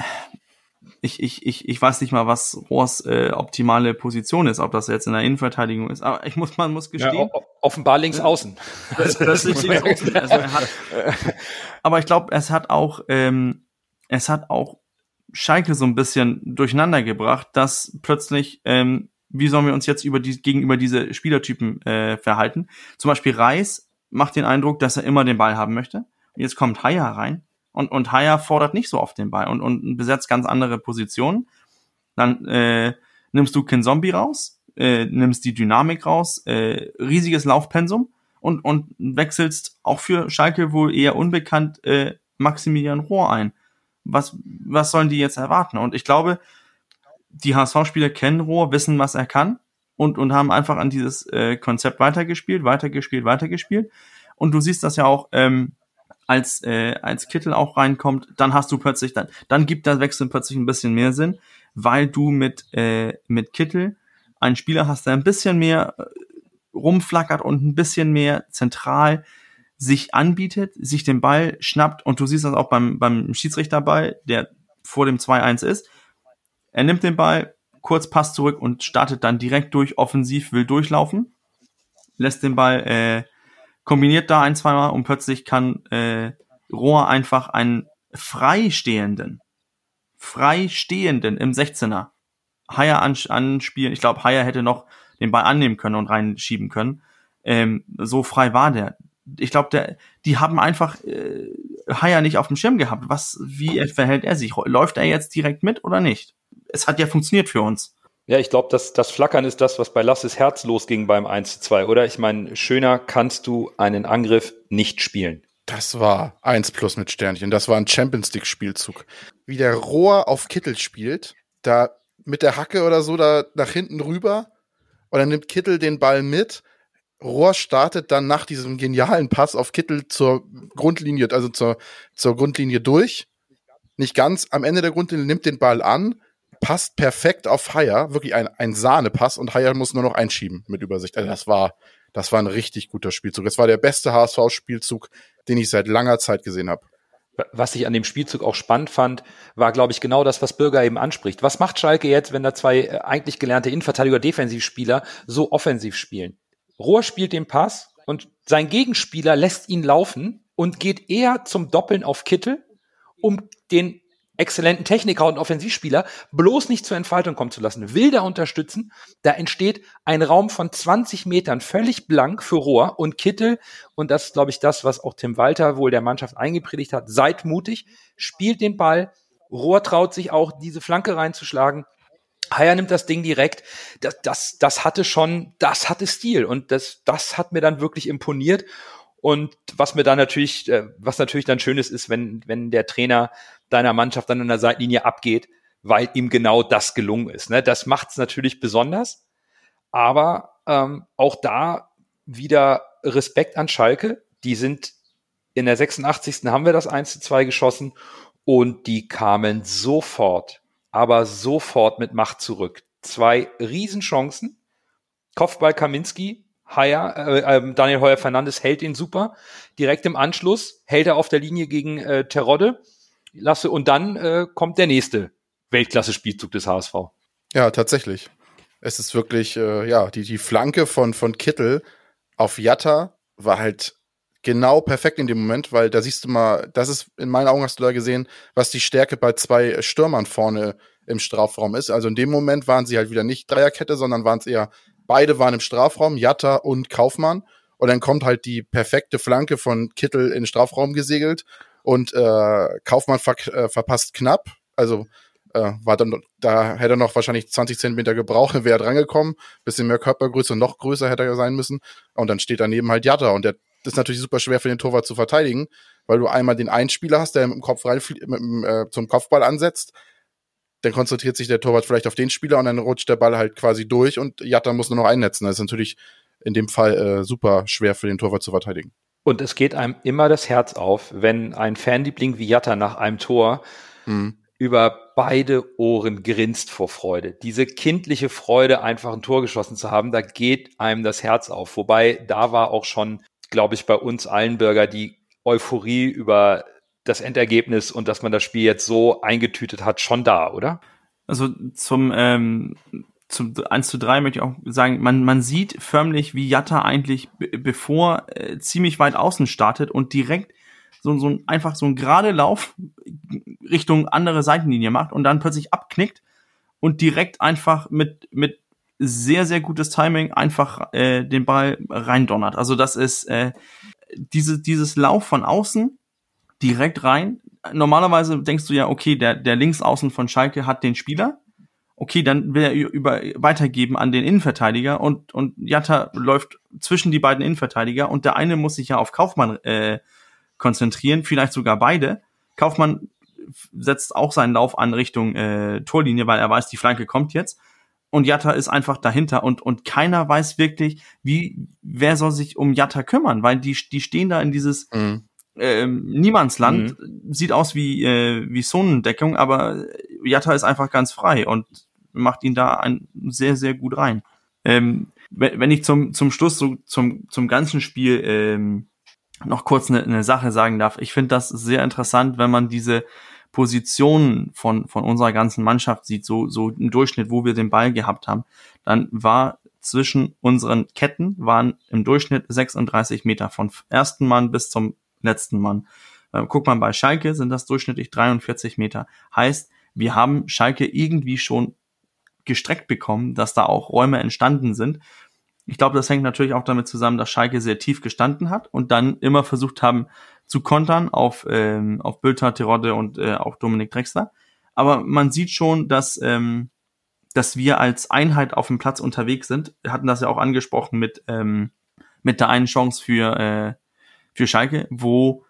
ich, ich, ich, ich weiß nicht mal, was Rohrs äh, optimale Position ist, ob das jetzt in der Innenverteidigung ist. Aber ich muss, man muss gestehen. Ja, offenbar links außen. Das, das links außen. Also er hat, aber ich glaube, es hat auch, ähm, es hat auch Schalke so ein bisschen durcheinander gebracht, dass plötzlich, ähm, wie sollen wir uns jetzt über die, gegenüber diese Spielertypen äh, verhalten? Zum Beispiel Reis macht den Eindruck, dass er immer den Ball haben möchte. Und jetzt kommt Haya rein und, und Haya fordert nicht so oft den Ball und, und besetzt ganz andere Positionen. Dann äh, nimmst du Ken Zombie raus, äh, nimmst die Dynamik raus, äh, riesiges Laufpensum und, und wechselst auch für Schalke wohl eher unbekannt äh, Maximilian Rohr ein. Was, was sollen die jetzt erwarten? Und ich glaube, die HSV-Spieler kennen Rohr, wissen, was er kann und, und haben einfach an dieses äh, Konzept weitergespielt, weitergespielt, weitergespielt. Und du siehst das ja auch, ähm, als, äh, als Kittel auch reinkommt, dann hast du plötzlich, dann, dann gibt der Wechsel plötzlich ein bisschen mehr Sinn, weil du mit, äh, mit Kittel einen Spieler hast, der ein bisschen mehr äh, rumflackert und ein bisschen mehr zentral sich anbietet, sich den Ball schnappt und du siehst das auch beim, beim Schiedsrichterball, der vor dem 2-1 ist. Er nimmt den Ball, kurz Pass zurück und startet dann direkt durch, offensiv, will durchlaufen, lässt den Ball äh, kombiniert da ein, zweimal und plötzlich kann äh, Rohr einfach einen freistehenden, freistehenden im 16er Haier anspielen. Ich glaube, Haier hätte noch den Ball annehmen können und reinschieben können. Ähm, so frei war der. Ich glaube, die haben einfach äh, Haier nicht auf dem Schirm gehabt. Was, wie verhält er sich? Läuft er jetzt direkt mit oder nicht? Es hat ja funktioniert für uns. Ja, ich glaube, das, das Flackern ist das, was bei Lasses Herz losging beim 1 zu 2, oder? Ich meine, schöner kannst du einen Angriff nicht spielen. Das war 1 plus mit Sternchen. Das war ein Champions League Spielzug. Wie der Rohr auf Kittel spielt, da mit der Hacke oder so da nach hinten rüber und dann nimmt Kittel den Ball mit. Rohr startet dann nach diesem genialen Pass auf Kittel zur Grundlinie, also zur, zur Grundlinie durch. Nicht ganz am Ende der Grundlinie, nimmt den Ball an, passt perfekt auf Haier, wirklich ein, ein Sahnepass und Haier muss nur noch einschieben mit Übersicht. Also das war, das war ein richtig guter Spielzug. Das war der beste HSV-Spielzug, den ich seit langer Zeit gesehen habe. Was ich an dem Spielzug auch spannend fand, war, glaube ich, genau das, was Bürger eben anspricht. Was macht Schalke jetzt, wenn da zwei äh, eigentlich gelernte Innenverteidiger Defensivspieler so offensiv spielen? Rohr spielt den Pass und sein Gegenspieler lässt ihn laufen und geht eher zum Doppeln auf Kittel, um den exzellenten Techniker und Offensivspieler bloß nicht zur Entfaltung kommen zu lassen. Will da unterstützen, da entsteht ein Raum von 20 Metern völlig blank für Rohr und Kittel, und das ist, glaube ich, das, was auch Tim Walter wohl der Mannschaft eingepredigt hat, seid mutig, spielt den Ball, Rohr traut sich auch, diese Flanke reinzuschlagen, Haier nimmt das Ding direkt. Das, das, das hatte schon, das hatte Stil und das, das hat mir dann wirklich imponiert. Und was mir dann natürlich, äh, was natürlich dann schön ist, ist, wenn, wenn der Trainer deiner Mannschaft dann an der Seitenlinie abgeht, weil ihm genau das gelungen ist. Ne? Das macht es natürlich besonders. Aber ähm, auch da wieder Respekt an Schalke. Die sind in der 86. haben wir das 1 zu 2 geschossen und die kamen sofort, aber sofort mit Macht zurück. Zwei Riesenchancen. Kopfball Kaminski, Heuer, äh, äh, Daniel Heuer Fernandes hält ihn super. Direkt im Anschluss hält er auf der Linie gegen äh, Terodde. Lasse, und dann äh, kommt der nächste Weltklasse-Spielzug des HSV. Ja, tatsächlich. Es ist wirklich, äh, ja, die, die Flanke von, von Kittel auf Jatta war halt genau perfekt in dem Moment, weil da siehst du mal, das ist, in meinen Augen hast du da gesehen, was die Stärke bei zwei Stürmern vorne im Strafraum ist. Also in dem Moment waren sie halt wieder nicht Dreierkette, sondern waren es eher, beide waren im Strafraum, Jatta und Kaufmann. Und dann kommt halt die perfekte Flanke von Kittel in den Strafraum gesegelt und äh, Kaufmann ver äh, verpasst knapp. Also äh, war dann, da hätte er noch wahrscheinlich 20 Zentimeter gebraucht, wäre er drangekommen. Bisschen mehr Körpergröße, noch größer hätte er sein müssen. Und dann steht daneben halt Jatta und der das ist natürlich super schwer für den Torwart zu verteidigen, weil du einmal den Einspieler hast, der mit dem Kopf rein mit, äh, zum Kopfball ansetzt. Dann konzentriert sich der Torwart vielleicht auf den Spieler und dann rutscht der Ball halt quasi durch und Jatta muss nur noch einnetzen. Das ist natürlich in dem Fall äh, super schwer für den Torwart zu verteidigen. Und es geht einem immer das Herz auf, wenn ein Fanliebling wie Jatta nach einem Tor mhm. über beide Ohren grinst vor Freude. Diese kindliche Freude, einfach ein Tor geschossen zu haben, da geht einem das Herz auf. Wobei, da war auch schon, glaube ich, bei uns allen Bürger die Euphorie über das Endergebnis und dass man das Spiel jetzt so eingetütet hat, schon da, oder? Also zum ähm, zum 1 zu 3 möchte ich auch sagen, man, man sieht förmlich, wie Jatta eigentlich, bevor äh, ziemlich weit außen startet und direkt so, so ein, einfach so ein gerade Lauf Richtung andere Seitenlinie macht und dann plötzlich abknickt und direkt einfach mit, mit sehr, sehr gutes Timing einfach äh, den Ball reindonnert. Also das ist äh, diese, dieses Lauf von außen direkt rein. Normalerweise denkst du ja, okay, der, der Linksaußen von Schalke hat den Spieler okay, dann will er über, weitergeben an den Innenverteidiger und, und Jatta läuft zwischen die beiden Innenverteidiger und der eine muss sich ja auf Kaufmann äh, konzentrieren, vielleicht sogar beide. Kaufmann setzt auch seinen Lauf an Richtung äh, Torlinie, weil er weiß, die Flanke kommt jetzt. Und Jatta ist einfach dahinter und, und keiner weiß wirklich, wie, wer soll sich um Jatta kümmern, weil die, die stehen da in dieses, mhm. Ähm, Niemandsland, mhm. sieht aus wie, äh, wie Zonendeckung, aber Jatta ist einfach ganz frei und macht ihn da ein, sehr, sehr gut rein. Ähm, wenn ich zum, zum Schluss so zum, zum ganzen Spiel ähm, noch kurz eine, eine Sache sagen darf, ich finde das sehr interessant, wenn man diese Positionen von, von unserer ganzen Mannschaft sieht, so, so im Durchschnitt, wo wir den Ball gehabt haben, dann war zwischen unseren Ketten waren im Durchschnitt 36 Meter von ersten Mann bis zum letzten Mann. Äh, guckt man bei Schalke, sind das durchschnittlich 43 Meter. Heißt, wir haben Schalke irgendwie schon gestreckt bekommen, dass da auch Räume entstanden sind. Ich glaube, das hängt natürlich auch damit zusammen, dass Schalke sehr tief gestanden hat und dann immer versucht haben zu kontern auf, ähm, auf Bülter, Terodde und äh, auch Dominik Drexler. Aber man sieht schon, dass, ähm, dass wir als Einheit auf dem Platz unterwegs sind. Wir hatten das ja auch angesprochen mit, ähm, mit der einen Chance für, äh, für Schalke, wo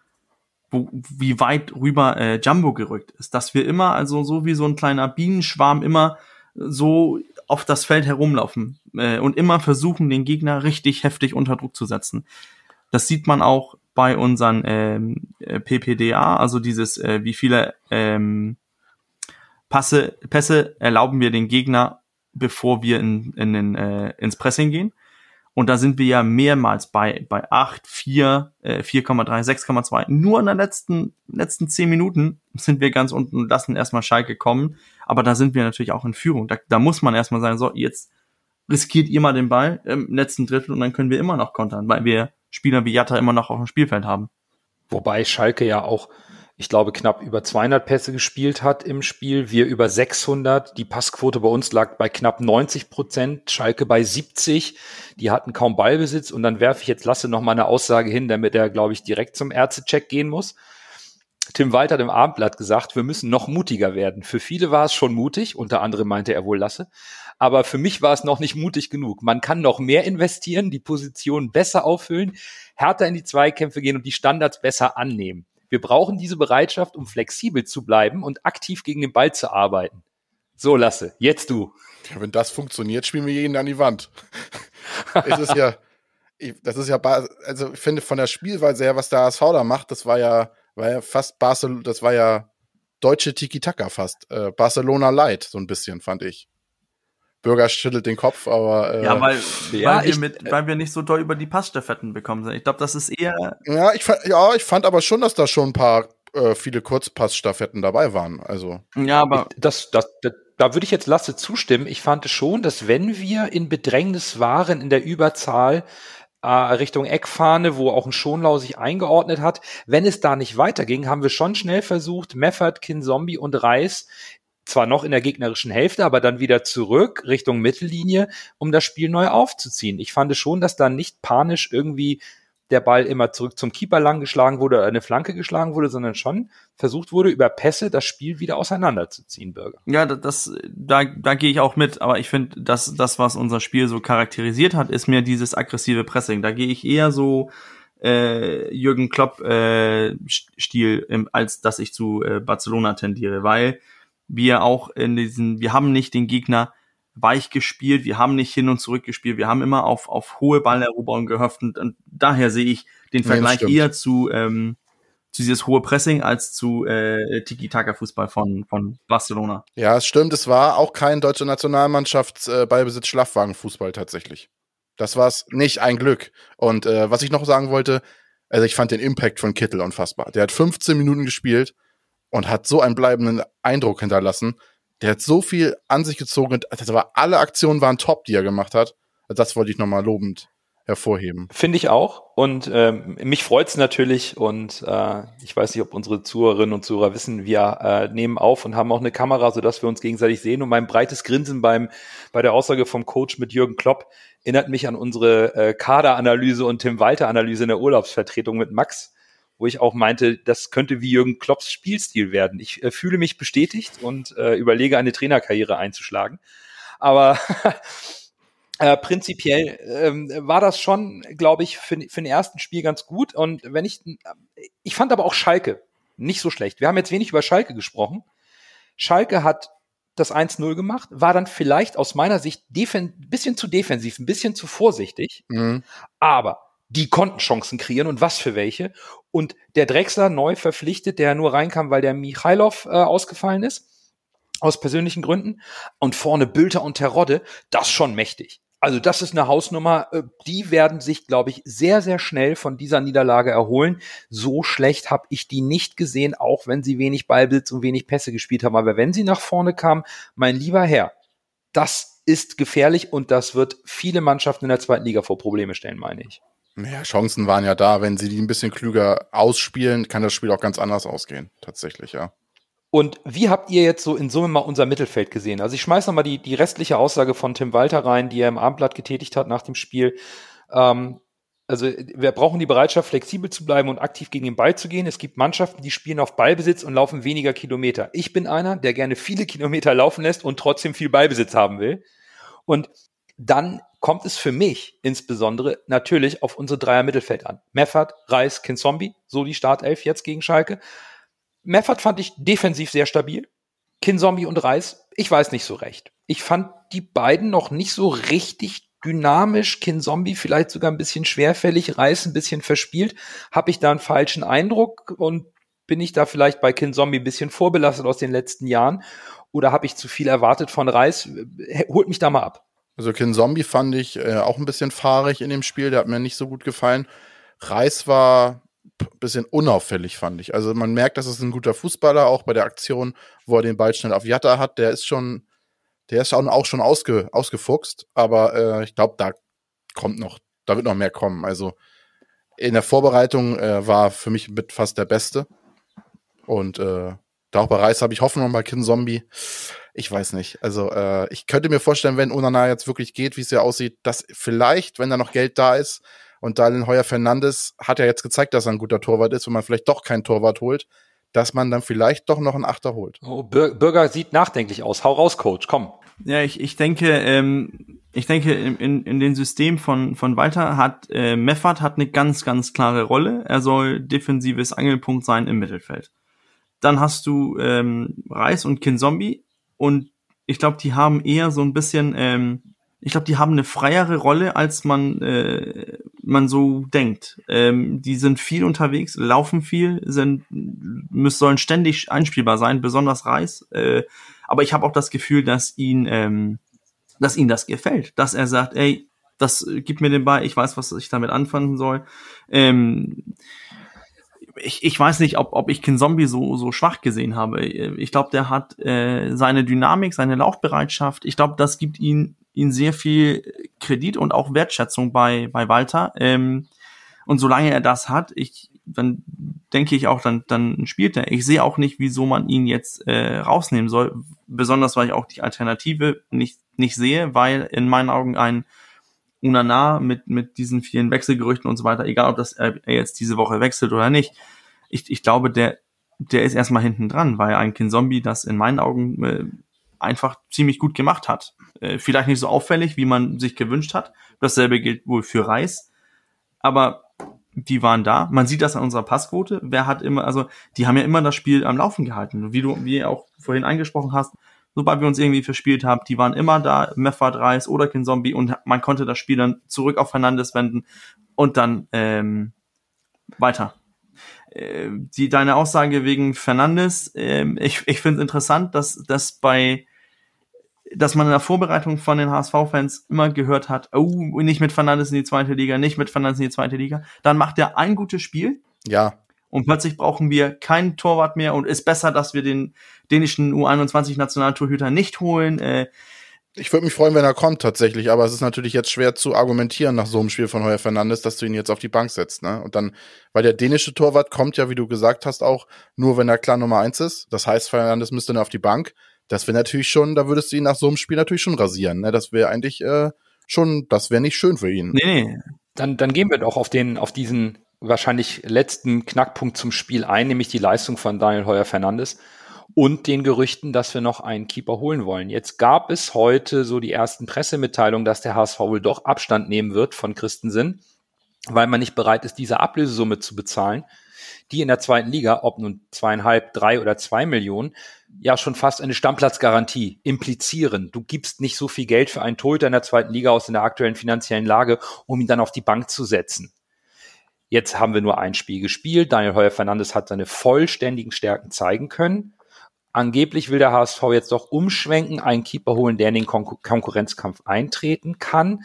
wo, wie weit rüber äh, Jumbo gerückt ist, dass wir immer, also so wie so ein kleiner Bienenschwarm immer so auf das Feld herumlaufen äh, und immer versuchen, den Gegner richtig heftig unter Druck zu setzen. Das sieht man auch bei unseren ähm, äh, PPDA, also dieses, äh, wie viele ähm, Passe, Pässe erlauben wir den Gegner, bevor wir in, in, in, äh, ins Pressing gehen. Und da sind wir ja mehrmals bei, bei 8, 4, äh, 4,3, 6,2. Nur in den letzten, letzten 10 Minuten sind wir ganz unten und lassen erstmal Schalke kommen. Aber da sind wir natürlich auch in Führung. Da, da muss man erstmal sagen, so, jetzt riskiert ihr mal den Ball im letzten Drittel und dann können wir immer noch kontern, weil wir Spieler wie Jatta immer noch auf dem Spielfeld haben. Wobei Schalke ja auch ich glaube, knapp über 200 Pässe gespielt hat im Spiel. Wir über 600. Die Passquote bei uns lag bei knapp 90 Prozent. Schalke bei 70. Die hatten kaum Ballbesitz. Und dann werfe ich jetzt Lasse noch mal eine Aussage hin, damit er, glaube ich, direkt zum Ärztecheck gehen muss. Tim Walter hat im Abendblatt gesagt, wir müssen noch mutiger werden. Für viele war es schon mutig, unter anderem meinte er wohl Lasse. Aber für mich war es noch nicht mutig genug. Man kann noch mehr investieren, die Position besser auffüllen, härter in die Zweikämpfe gehen und die Standards besser annehmen. Wir brauchen diese Bereitschaft, um flexibel zu bleiben und aktiv gegen den Ball zu arbeiten. So, Lasse, jetzt du. Ja, wenn das funktioniert, spielen wir jeden an die Wand. es ist ja, das ist ja, also ich finde von der Spielweise her, was der ASV da macht, das war ja, war ja fast Barcelona, das war ja deutsche Tiki-Taka fast. Äh, Barcelona Light, so ein bisschen, fand ich. Bürger schüttelt den Kopf, aber. Äh, ja, weil, ja, weil, wir mit, weil wir nicht so doll über die Passstaffetten bekommen sind. Ich glaube, das ist eher. Ja ich, ja, ich fand aber schon, dass da schon ein paar äh, viele Kurzpassstaffetten dabei waren. Also. Ja, aber. Ich, das, das, das, da würde ich jetzt Lasse zustimmen. Ich fand schon, dass wenn wir in Bedrängnis waren in der Überzahl, äh, Richtung Eckfahne, wo auch ein Schonlau sich eingeordnet hat. Wenn es da nicht weiterging, haben wir schon schnell versucht, Meffert, Kinzombie und Reis zwar noch in der gegnerischen Hälfte, aber dann wieder zurück Richtung Mittellinie, um das Spiel neu aufzuziehen. Ich fand schon, dass da nicht panisch irgendwie der Ball immer zurück zum Keeper lang geschlagen wurde oder eine Flanke geschlagen wurde, sondern schon versucht wurde, über Pässe das Spiel wieder auseinanderzuziehen, Bürger. Ja, das, da, da gehe ich auch mit, aber ich finde, dass das, was unser Spiel so charakterisiert hat, ist mir dieses aggressive Pressing. Da gehe ich eher so äh, Jürgen Klopp äh, als dass ich zu äh, Barcelona tendiere, weil wir auch in diesen, wir haben nicht den Gegner weich gespielt, wir haben nicht hin und zurück gespielt, wir haben immer auf, auf hohe Balleroberung gehofft und, und daher sehe ich den Vergleich ja, eher zu, ähm, zu dieses hohe Pressing als zu äh, Tiki-Taka-Fußball von, von Barcelona. Ja, es stimmt, es war auch kein deutscher Nationalmannschafts äh, Ballbesitz Schlafwagenfußball tatsächlich. Das war es nicht ein Glück. Und äh, was ich noch sagen wollte, also ich fand den Impact von Kittel unfassbar. Der hat 15 Minuten gespielt und hat so einen bleibenden Eindruck hinterlassen. Der hat so viel an sich gezogen. Also war, alle Aktionen waren top, die er gemacht hat. Das wollte ich nochmal lobend hervorheben. Finde ich auch. Und ähm, mich freut's natürlich. Und äh, ich weiß nicht, ob unsere Zuhörerinnen und Zuhörer wissen, wir äh, nehmen auf und haben auch eine Kamera, sodass wir uns gegenseitig sehen. Und mein breites Grinsen beim bei der Aussage vom Coach mit Jürgen Klopp erinnert mich an unsere äh, Kaderanalyse und Tim Walter Analyse in der Urlaubsvertretung mit Max wo ich auch meinte, das könnte wie Jürgen Klopps Spielstil werden. Ich äh, fühle mich bestätigt und äh, überlege, eine Trainerkarriere einzuschlagen. Aber äh, prinzipiell ähm, war das schon, glaube ich, für, für den ersten Spiel ganz gut. Und wenn ich, ich fand aber auch Schalke nicht so schlecht. Wir haben jetzt wenig über Schalke gesprochen. Schalke hat das 1-0 gemacht, war dann vielleicht aus meiner Sicht ein bisschen zu defensiv, ein bisschen zu vorsichtig. Mhm. Aber die konnten Chancen kreieren und was für welche. Und der Drexler neu verpflichtet, der nur reinkam, weil der Michailov äh, ausgefallen ist, aus persönlichen Gründen. Und vorne Bülter und Terodde, das schon mächtig. Also das ist eine Hausnummer, äh, die werden sich, glaube ich, sehr, sehr schnell von dieser Niederlage erholen. So schlecht habe ich die nicht gesehen, auch wenn sie wenig Ballbesitz und wenig Pässe gespielt haben. Aber wenn sie nach vorne kamen, mein lieber Herr, das ist gefährlich und das wird viele Mannschaften in der zweiten Liga vor Probleme stellen, meine ich. Ja, Chancen waren ja da. Wenn sie die ein bisschen klüger ausspielen, kann das Spiel auch ganz anders ausgehen. Tatsächlich, ja. Und wie habt ihr jetzt so in Summe mal unser Mittelfeld gesehen? Also ich schmeiß noch mal die, die restliche Aussage von Tim Walter rein, die er im Abendblatt getätigt hat nach dem Spiel. Ähm, also wir brauchen die Bereitschaft, flexibel zu bleiben und aktiv gegen den Ball zu gehen. Es gibt Mannschaften, die spielen auf Ballbesitz und laufen weniger Kilometer. Ich bin einer, der gerne viele Kilometer laufen lässt und trotzdem viel Ballbesitz haben will. Und dann kommt es für mich insbesondere natürlich auf unsere Dreier Mittelfeld an. Meffert, Reis, Kinzombie, so die Startelf jetzt gegen Schalke. Meffert fand ich defensiv sehr stabil. Kinzombie und Reis, ich weiß nicht so recht. Ich fand die beiden noch nicht so richtig dynamisch, Kinzombie vielleicht sogar ein bisschen schwerfällig, Reis ein bisschen verspielt. Habe ich da einen falschen Eindruck und bin ich da vielleicht bei Kinzombie ein bisschen vorbelastet aus den letzten Jahren? Oder habe ich zu viel erwartet von Reis? Holt mich da mal ab. Also Kin Zombie fand ich äh, auch ein bisschen fahrig in dem Spiel, der hat mir nicht so gut gefallen. Reis war ein bisschen unauffällig, fand ich. Also man merkt, dass es ein guter Fußballer, auch bei der Aktion, wo er den Ball schnell auf Jatta hat, der ist schon, der ist auch schon ausge, ausgefuchst, aber äh, ich glaube, da kommt noch, da wird noch mehr kommen. Also in der Vorbereitung äh, war für mich mit fast der Beste. Und äh, da auch bei Reis habe ich Hoffnung bei Kin Zombie. Ich weiß nicht. Also äh, ich könnte mir vorstellen, wenn Onana jetzt wirklich geht, wie es ja aussieht, dass vielleicht, wenn da noch Geld da ist, und Daniel Heuer Fernandes hat ja jetzt gezeigt, dass er ein guter Torwart ist, wenn man vielleicht doch keinen Torwart holt, dass man dann vielleicht doch noch einen Achter holt. Oh, Bürger sieht nachdenklich aus. Hau raus, Coach, komm. Ja, ich, ich denke, ähm, ich denke, in, in dem System von, von Walter hat äh, Meffert hat eine ganz, ganz klare Rolle. Er soll defensives Angelpunkt sein im Mittelfeld. Dann hast du ähm, Reis und Kinzombie und ich glaube, die haben eher so ein bisschen, ähm, ich glaube, die haben eine freiere Rolle, als man äh, man so denkt. Ähm, die sind viel unterwegs, laufen viel, sind müssen, sollen ständig einspielbar sein, besonders Reis. Äh, aber ich habe auch das Gefühl, dass ihn ähm, dass ihm das gefällt, dass er sagt, ey, das gibt mir den Ball, ich weiß, was ich damit anfangen soll. Ähm, ich, ich weiß nicht, ob, ob ich Kin Zombie so, so schwach gesehen habe. Ich glaube, der hat äh, seine Dynamik, seine Laufbereitschaft. Ich glaube, das gibt ihn, ihn sehr viel Kredit und auch Wertschätzung bei, bei Walter. Ähm, und solange er das hat, ich, dann denke ich auch, dann, dann spielt er. Ich sehe auch nicht, wieso man ihn jetzt äh, rausnehmen soll. Besonders, weil ich auch die Alternative nicht, nicht sehe, weil in meinen Augen ein Unana mit, mit diesen vielen Wechselgerüchten und so weiter, egal ob das er jetzt diese Woche wechselt oder nicht, ich, ich glaube, der, der ist erstmal hinten dran, weil ein Kin Zombie das in meinen Augen äh, einfach ziemlich gut gemacht hat. Äh, vielleicht nicht so auffällig, wie man sich gewünscht hat. Dasselbe gilt wohl für Reis. Aber die waren da. Man sieht das an unserer Passquote. Wer hat immer, also die haben ja immer das Spiel am Laufen gehalten. Wie du, wie auch vorhin eingesprochen hast, sobald wir uns irgendwie verspielt haben, die waren immer da, Meffert, Reis oder Kin Zombie und man konnte das Spiel dann zurück auf Fernandes wenden und dann ähm, weiter. Äh, die deine Aussage wegen Fernandes, äh, ich, ich finde es interessant, dass dass bei dass man in der Vorbereitung von den HSV-Fans immer gehört hat, oh, nicht mit Fernandes in die zweite Liga, nicht mit Fernandes in die zweite Liga. Dann macht er ein gutes Spiel. Ja. Und plötzlich brauchen wir keinen Torwart mehr und ist besser, dass wir den dänischen U21-Nationaltorhüter nicht holen. Äh, ich würde mich freuen, wenn er kommt tatsächlich, aber es ist natürlich jetzt schwer zu argumentieren nach so einem Spiel von Heuer Fernandes, dass du ihn jetzt auf die Bank setzt, ne? Und dann, weil der dänische Torwart kommt ja, wie du gesagt hast, auch nur, wenn er klar Nummer eins ist. Das heißt, Fernandes müsste dann auf die Bank. Das wäre natürlich schon, da würdest du ihn nach so einem Spiel natürlich schon rasieren, ne? Das wäre eigentlich äh, schon, das wäre nicht schön für ihn. Nee, nee. Dann, dann gehen wir doch auf den, auf diesen wahrscheinlich letzten Knackpunkt zum Spiel ein, nämlich die Leistung von Daniel Heuer Fernandes und den Gerüchten, dass wir noch einen Keeper holen wollen. Jetzt gab es heute so die ersten Pressemitteilungen, dass der HSV wohl doch Abstand nehmen wird von Christensen, weil man nicht bereit ist, diese Ablösesumme zu bezahlen, die in der zweiten Liga, ob nun zweieinhalb, drei oder zwei Millionen, ja schon fast eine Stammplatzgarantie implizieren. Du gibst nicht so viel Geld für einen Torhüter in der zweiten Liga aus in der aktuellen finanziellen Lage, um ihn dann auf die Bank zu setzen. Jetzt haben wir nur ein Spiel gespielt. Daniel Heuer Fernandes hat seine vollständigen Stärken zeigen können. Angeblich will der HSV jetzt doch umschwenken, einen Keeper holen, der in den Kon Konkurrenzkampf eintreten kann,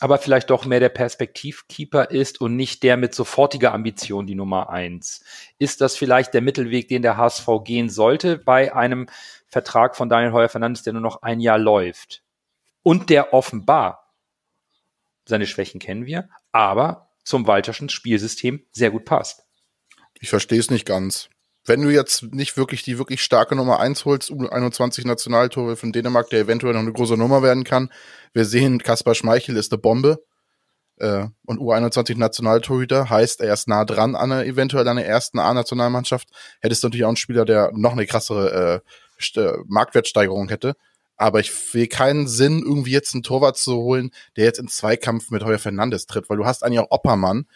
aber vielleicht doch mehr der Perspektivkeeper ist und nicht der mit sofortiger Ambition die Nummer eins. Ist das vielleicht der Mittelweg, den der HSV gehen sollte bei einem Vertrag von Daniel Heuer Fernandes, der nur noch ein Jahr läuft? Und der offenbar, seine Schwächen kennen wir, aber zum Walterschen Spielsystem sehr gut passt. Ich verstehe es nicht ganz wenn du jetzt nicht wirklich die wirklich starke Nummer eins holst, U21 Nationaltore von Dänemark, der eventuell noch eine große Nummer werden kann. Wir sehen, Kaspar Schmeichel ist eine Bombe. Äh, und U21 Nationaltorhüter heißt, er ist nah dran an einer, eventuell der ersten A-Nationalmannschaft. Hättest du natürlich auch einen Spieler, der noch eine krassere äh, Marktwertsteigerung hätte. Aber ich will keinen Sinn, irgendwie jetzt einen Torwart zu holen, der jetzt in Zweikampf mit Heuer Fernandes tritt, weil du hast eigentlich auch Oppermann,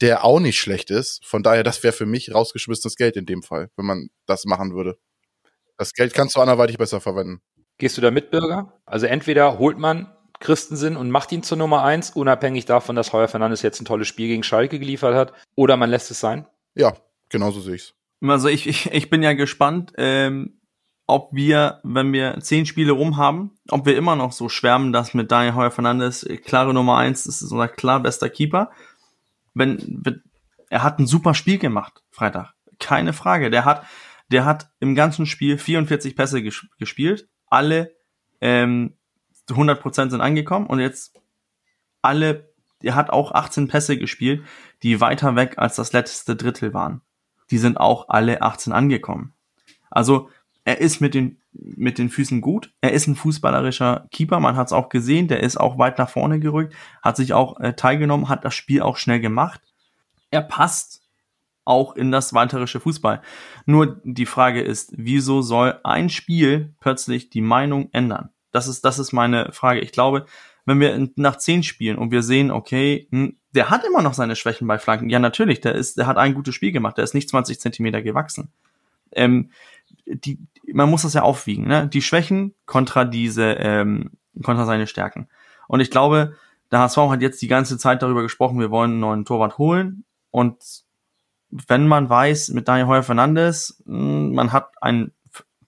der auch nicht schlecht ist. Von daher, das wäre für mich rausgeschmissenes Geld in dem Fall, wenn man das machen würde. Das Geld kannst du anderweitig besser verwenden. Gehst du da mit, Bürger? Also entweder holt man Christensen und macht ihn zur Nummer eins, unabhängig davon, dass Heuer Fernandes jetzt ein tolles Spiel gegen Schalke geliefert hat, oder man lässt es sein? Ja, genauso sehe ich's. Also ich, ich, ich bin ja gespannt, ähm, ob wir, wenn wir zehn Spiele rum haben, ob wir immer noch so schwärmen, dass mit Daniel Heuer Fernandes klare Nummer eins, das ist unser klar bester Keeper. Wenn, wenn er hat ein super Spiel gemacht, Freitag. Keine Frage. Der hat, der hat im ganzen Spiel 44 Pässe ges gespielt. Alle ähm, 100% sind angekommen und jetzt alle, er hat auch 18 Pässe gespielt, die weiter weg als das letzte Drittel waren. Die sind auch alle 18 angekommen. Also er ist mit den, mit den Füßen gut. Er ist ein fußballerischer Keeper. Man hat es auch gesehen. Der ist auch weit nach vorne gerückt, hat sich auch äh, teilgenommen, hat das Spiel auch schnell gemacht. Er passt auch in das walterische Fußball. Nur die Frage ist, wieso soll ein Spiel plötzlich die Meinung ändern? Das ist, das ist meine Frage. Ich glaube, wenn wir nach zehn spielen und wir sehen, okay, hm, der hat immer noch seine Schwächen bei Flanken. Ja, natürlich, der ist, der hat ein gutes Spiel gemacht. Der ist nicht 20 Zentimeter gewachsen. Ähm, die, man muss das ja aufwiegen, ne? Die Schwächen kontra diese, ähm, kontra seine Stärken. Und ich glaube, der HSV hat jetzt die ganze Zeit darüber gesprochen, wir wollen einen neuen Torwart holen. Und wenn man weiß, mit Daniel Heuer Fernandes, hm, man hat einen,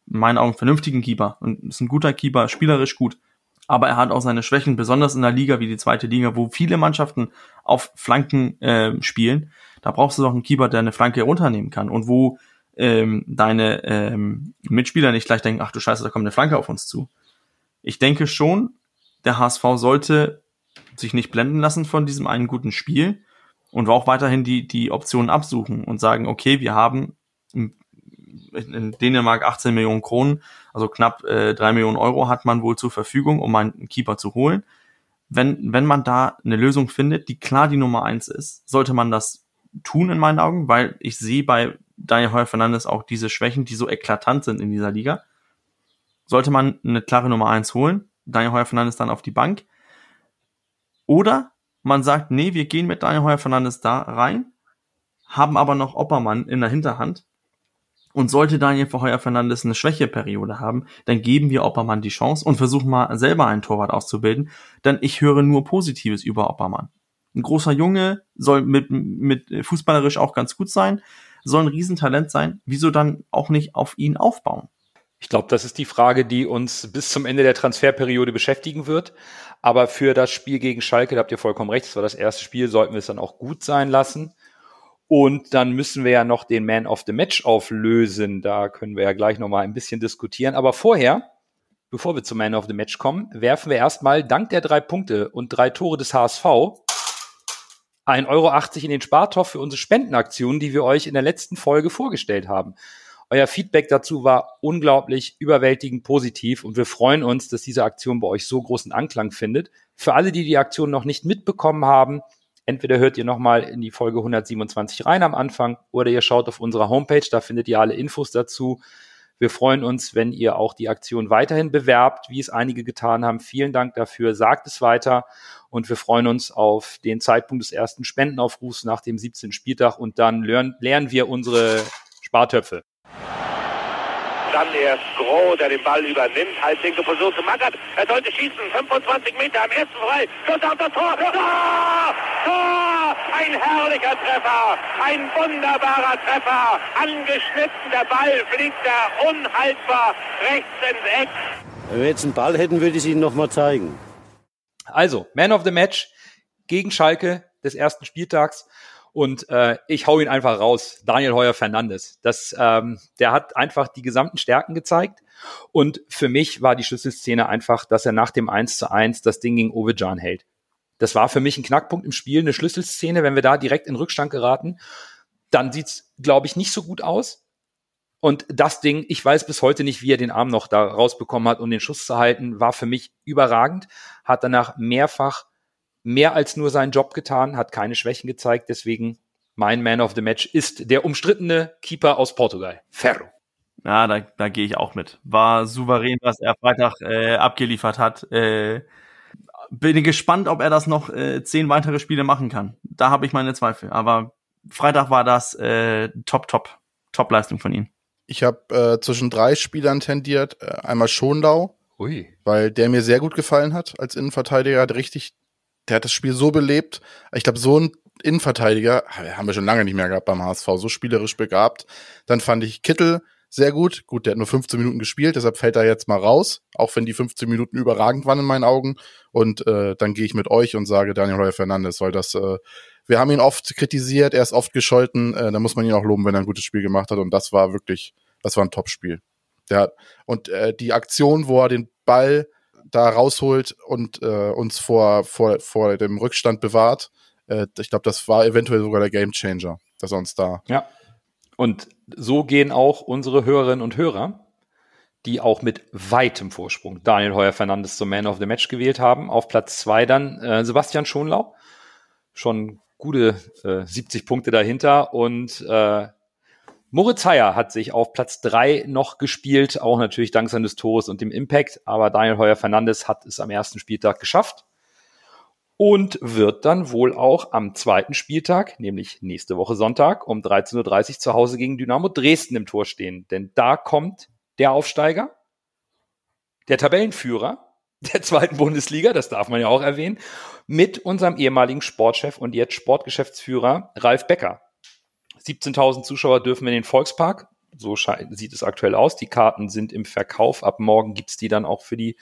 in meinen Augen, vernünftigen Keeper und ist ein guter Keeper, spielerisch gut. Aber er hat auch seine Schwächen, besonders in der Liga wie die zweite Liga, wo viele Mannschaften auf Flanken äh, spielen. Da brauchst du doch einen Keeper, der eine Flanke runternehmen kann und wo ähm, deine ähm, Mitspieler nicht gleich denken, ach du Scheiße, da kommt eine Flanke auf uns zu. Ich denke schon, der HSV sollte sich nicht blenden lassen von diesem einen guten Spiel und auch weiterhin die, die Optionen absuchen und sagen, okay, wir haben in Dänemark 18 Millionen Kronen, also knapp äh, 3 Millionen Euro hat man wohl zur Verfügung, um einen Keeper zu holen. Wenn, wenn man da eine Lösung findet, die klar die Nummer eins ist, sollte man das tun in meinen Augen, weil ich sehe bei Daniel Heuer Fernandes auch diese Schwächen, die so eklatant sind in dieser Liga. Sollte man eine klare Nummer eins holen, Daniel Heuer Fernandes dann auf die Bank. Oder man sagt, nee, wir gehen mit Daniel Heuer Fernandes da rein, haben aber noch Oppermann in der Hinterhand. Und sollte Daniel Heuer Fernandes eine Schwächeperiode haben, dann geben wir Oppermann die Chance und versuchen mal selber einen Torwart auszubilden. Denn ich höre nur Positives über Oppermann. Ein großer Junge soll mit, mit fußballerisch auch ganz gut sein, soll ein Riesentalent sein. Wieso dann auch nicht auf ihn aufbauen? Ich glaube, das ist die Frage, die uns bis zum Ende der Transferperiode beschäftigen wird. Aber für das Spiel gegen Schalke, da habt ihr vollkommen recht, das war das erste Spiel, sollten wir es dann auch gut sein lassen. Und dann müssen wir ja noch den Man of the Match auflösen. Da können wir ja gleich nochmal ein bisschen diskutieren. Aber vorher, bevor wir zum Man of the Match kommen, werfen wir erstmal dank der drei Punkte und drei Tore des HSV 1,80 Euro in den Spartopf für unsere Spendenaktion, die wir euch in der letzten Folge vorgestellt haben. Euer Feedback dazu war unglaublich überwältigend positiv und wir freuen uns, dass diese Aktion bei euch so großen Anklang findet. Für alle, die die Aktion noch nicht mitbekommen haben, entweder hört ihr nochmal in die Folge 127 rein am Anfang oder ihr schaut auf unserer Homepage, da findet ihr alle Infos dazu. Wir freuen uns, wenn ihr auch die Aktion weiterhin bewerbt, wie es einige getan haben. Vielen Dank dafür. Sagt es weiter. Und wir freuen uns auf den Zeitpunkt des ersten Spendenaufrufs nach dem 17. Spieltag. Und dann lernen, lernen wir unsere Spartöpfe. Dann erst Groh, der den Ball übernimmt, halblinke Position zu Mackert. Er sollte schießen, 25 Meter am ersten frei. Schuss auf das Tor. Tor! Tor! Ein herrlicher Treffer, ein wunderbarer Treffer. Angeschnitten, der Ball fliegt da unhaltbar rechts ins Eck. Wenn wir jetzt einen Ball hätten, würde ich es Ihnen nochmal zeigen. Also, Man of the Match gegen Schalke des ersten Spieltags. Und äh, ich hau ihn einfach raus. Daniel Heuer Fernandes. Das, ähm, der hat einfach die gesamten Stärken gezeigt. Und für mich war die Schlüsselszene einfach, dass er nach dem 1 zu 1 das Ding gegen Ovejan hält. Das war für mich ein Knackpunkt im Spiel, eine Schlüsselszene. Wenn wir da direkt in Rückstand geraten, dann sieht's, glaube ich, nicht so gut aus. Und das Ding, ich weiß bis heute nicht, wie er den Arm noch da rausbekommen hat, um den Schuss zu halten, war für mich überragend. Hat danach mehrfach mehr als nur seinen Job getan, hat keine Schwächen gezeigt. Deswegen mein Man of the Match ist der umstrittene Keeper aus Portugal, Ferro. Ja, da, da gehe ich auch mit. War souverän, was er Freitag äh, abgeliefert hat. Äh, bin gespannt, ob er das noch äh, zehn weitere Spiele machen kann. Da habe ich meine Zweifel. Aber Freitag war das äh, top, top, top Leistung von ihm. Ich habe äh, zwischen drei Spielern tendiert. Äh, einmal Schonlau, Ui. weil der mir sehr gut gefallen hat als Innenverteidiger. Hat richtig der hat das Spiel so belebt. Ich glaube, so ein Innenverteidiger haben wir schon lange nicht mehr gehabt beim HSV, so spielerisch begabt. Dann fand ich Kittel sehr gut. Gut, der hat nur 15 Minuten gespielt, deshalb fällt er jetzt mal raus, auch wenn die 15 Minuten überragend waren in meinen Augen. Und äh, dann gehe ich mit euch und sage Daniel Heuer Fernandes, weil das, äh, wir haben ihn oft kritisiert, er ist oft gescholten, äh, da muss man ihn auch loben, wenn er ein gutes Spiel gemacht hat. Und das war wirklich, das war ein Top-Spiel. Der, und äh, die Aktion, wo er den Ball da rausholt und äh, uns vor, vor, vor dem Rückstand bewahrt, äh, ich glaube, das war eventuell sogar der Gamechanger, dass er uns da. Ja. Und so gehen auch unsere Hörerinnen und Hörer, die auch mit weitem Vorsprung Daniel Heuer Fernandes zum Man of the Match gewählt haben. Auf Platz zwei dann äh, Sebastian Schonlau. Schon gute äh, 70 Punkte dahinter und äh, Moritz Heyer hat sich auf Platz drei noch gespielt, auch natürlich dank seines Tores und dem Impact, aber Daniel Heuer Fernandes hat es am ersten Spieltag geschafft und wird dann wohl auch am zweiten Spieltag, nämlich nächste Woche Sonntag um 13.30 Uhr zu Hause gegen Dynamo Dresden im Tor stehen. Denn da kommt der Aufsteiger, der Tabellenführer der zweiten Bundesliga, das darf man ja auch erwähnen, mit unserem ehemaligen Sportchef und jetzt Sportgeschäftsführer Ralf Becker. 17.000 Zuschauer dürfen in den Volkspark. So sieht es aktuell aus. Die Karten sind im Verkauf. Ab morgen gibt's die dann auch für die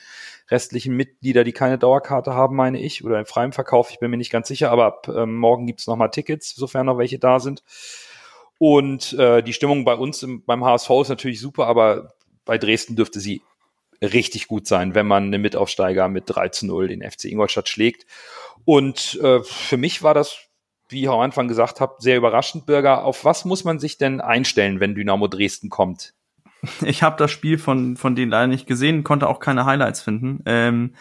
restlichen Mitglieder, die keine Dauerkarte haben, meine ich, oder im freien Verkauf. Ich bin mir nicht ganz sicher, aber ab ähm, morgen gibt's nochmal Tickets, sofern noch welche da sind. Und äh, die Stimmung bei uns im, beim HSV ist natürlich super, aber bei Dresden dürfte sie richtig gut sein, wenn man eine Mitaufsteiger mit 3 zu 0 den FC Ingolstadt schlägt. Und äh, für mich war das wie ich am Anfang gesagt habe, sehr überraschend, Bürger. Auf was muss man sich denn einstellen, wenn Dynamo Dresden kommt? Ich habe das Spiel von, von denen leider nicht gesehen, konnte auch keine Highlights finden. Ähm,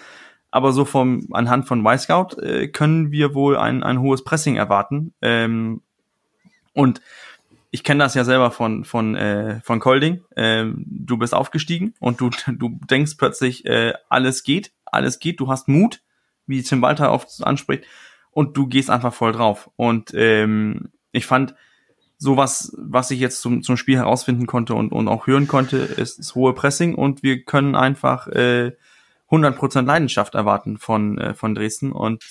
aber so vom anhand von Y-Scout äh, können wir wohl ein, ein hohes Pressing erwarten. Ähm, und ich kenne das ja selber von von äh, von Kolding. Ähm, du bist aufgestiegen und du du denkst plötzlich äh, alles geht, alles geht. Du hast Mut, wie Tim Walter oft anspricht und du gehst einfach voll drauf. Und ähm, ich fand, sowas, was ich jetzt zum, zum Spiel herausfinden konnte und, und auch hören konnte, ist, ist hohe Pressing und wir können einfach äh, 100% Leidenschaft erwarten von, äh, von Dresden und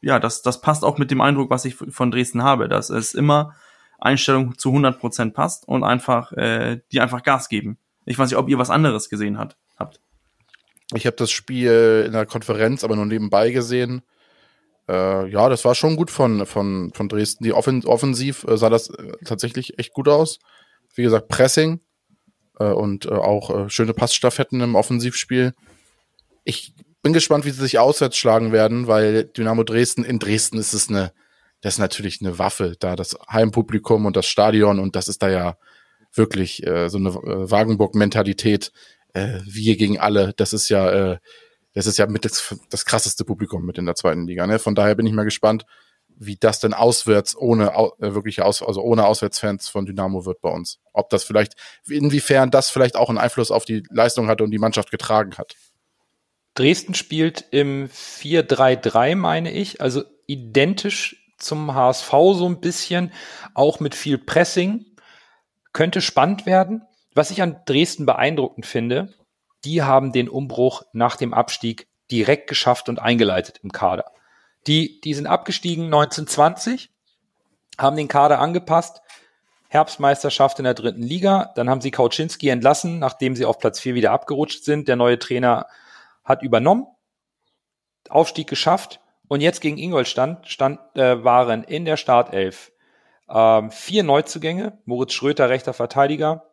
ja, das, das passt auch mit dem Eindruck, was ich von Dresden habe, dass es immer Einstellung zu 100% passt und einfach, äh, die einfach Gas geben. Ich weiß nicht, ob ihr was anderes gesehen hat, habt. Ich habe das Spiel in der Konferenz aber nur nebenbei gesehen äh, ja, das war schon gut von, von, von Dresden. Die Offen offensiv äh, sah das äh, tatsächlich echt gut aus. Wie gesagt, Pressing äh, und äh, auch äh, schöne Passstaffetten im Offensivspiel. Ich bin gespannt, wie sie sich auswärts schlagen werden, weil Dynamo Dresden, in Dresden ist es eine, das ist natürlich eine Waffe, da das Heimpublikum und das Stadion und das ist da ja wirklich so eine Wagenburg-Mentalität, wir gegen alle. Das ist ja das ist ja mit das, das krasseste Publikum mit in der zweiten Liga. Ne? Von daher bin ich mal gespannt, wie das denn auswärts ohne äh, wirkliche Aus, also ohne Auswärtsfans von Dynamo wird bei uns. Ob das vielleicht, inwiefern das vielleicht auch einen Einfluss auf die Leistung hatte und die Mannschaft getragen hat. Dresden spielt im 4-3-3, meine ich, also identisch zum HSV so ein bisschen, auch mit viel Pressing. Könnte spannend werden. Was ich an Dresden beeindruckend finde, die haben den Umbruch nach dem Abstieg direkt geschafft und eingeleitet im Kader. Die, die sind abgestiegen 1920, haben den Kader angepasst, Herbstmeisterschaft in der dritten Liga, dann haben sie Kauczynski entlassen, nachdem sie auf Platz 4 wieder abgerutscht sind. Der neue Trainer hat übernommen, Aufstieg geschafft und jetzt gegen Ingolstadt stand, äh, waren in der Startelf ähm, vier Neuzugänge, Moritz Schröter, rechter Verteidiger,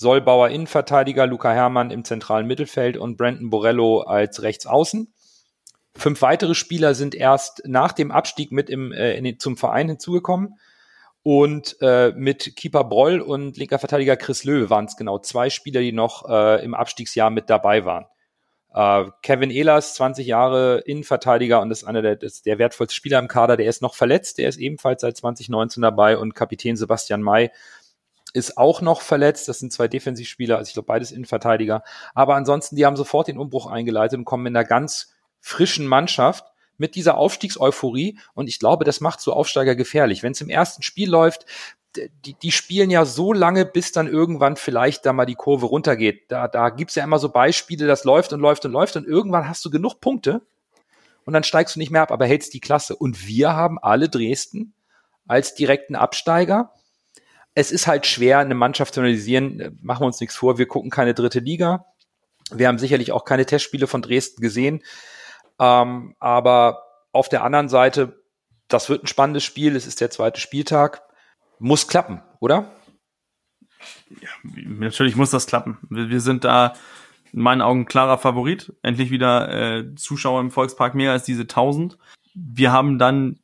Sollbauer Innenverteidiger, Luca Hermann im zentralen Mittelfeld und Brandon Borello als Rechtsaußen. Fünf weitere Spieler sind erst nach dem Abstieg mit im, äh, den, zum Verein hinzugekommen. Und äh, mit Keeper Broll und linker Verteidiger Chris Löwe waren es genau zwei Spieler, die noch äh, im Abstiegsjahr mit dabei waren. Äh, Kevin Ehlers, 20 Jahre Innenverteidiger und ist einer der, ist der wertvollste Spieler im Kader. Der ist noch verletzt, der ist ebenfalls seit 2019 dabei und Kapitän Sebastian May ist auch noch verletzt. Das sind zwei Defensivspieler, also ich glaube beides Innenverteidiger. Aber ansonsten, die haben sofort den Umbruch eingeleitet und kommen in einer ganz frischen Mannschaft mit dieser Aufstiegseuphorie. Und ich glaube, das macht so Aufsteiger gefährlich. Wenn es im ersten Spiel läuft, die, die spielen ja so lange, bis dann irgendwann vielleicht da mal die Kurve runtergeht. Da, da gibt's ja immer so Beispiele, das läuft und läuft und läuft und irgendwann hast du genug Punkte und dann steigst du nicht mehr ab, aber hältst die Klasse. Und wir haben alle Dresden als direkten Absteiger es ist halt schwer, eine Mannschaft zu analysieren. Machen wir uns nichts vor. Wir gucken keine dritte Liga. Wir haben sicherlich auch keine Testspiele von Dresden gesehen. Ähm, aber auf der anderen Seite, das wird ein spannendes Spiel. Es ist der zweite Spieltag. Muss klappen, oder? Ja, natürlich muss das klappen. Wir, sind da in meinen Augen klarer Favorit. Endlich wieder äh, Zuschauer im Volkspark mehr als diese 1000. Wir haben dann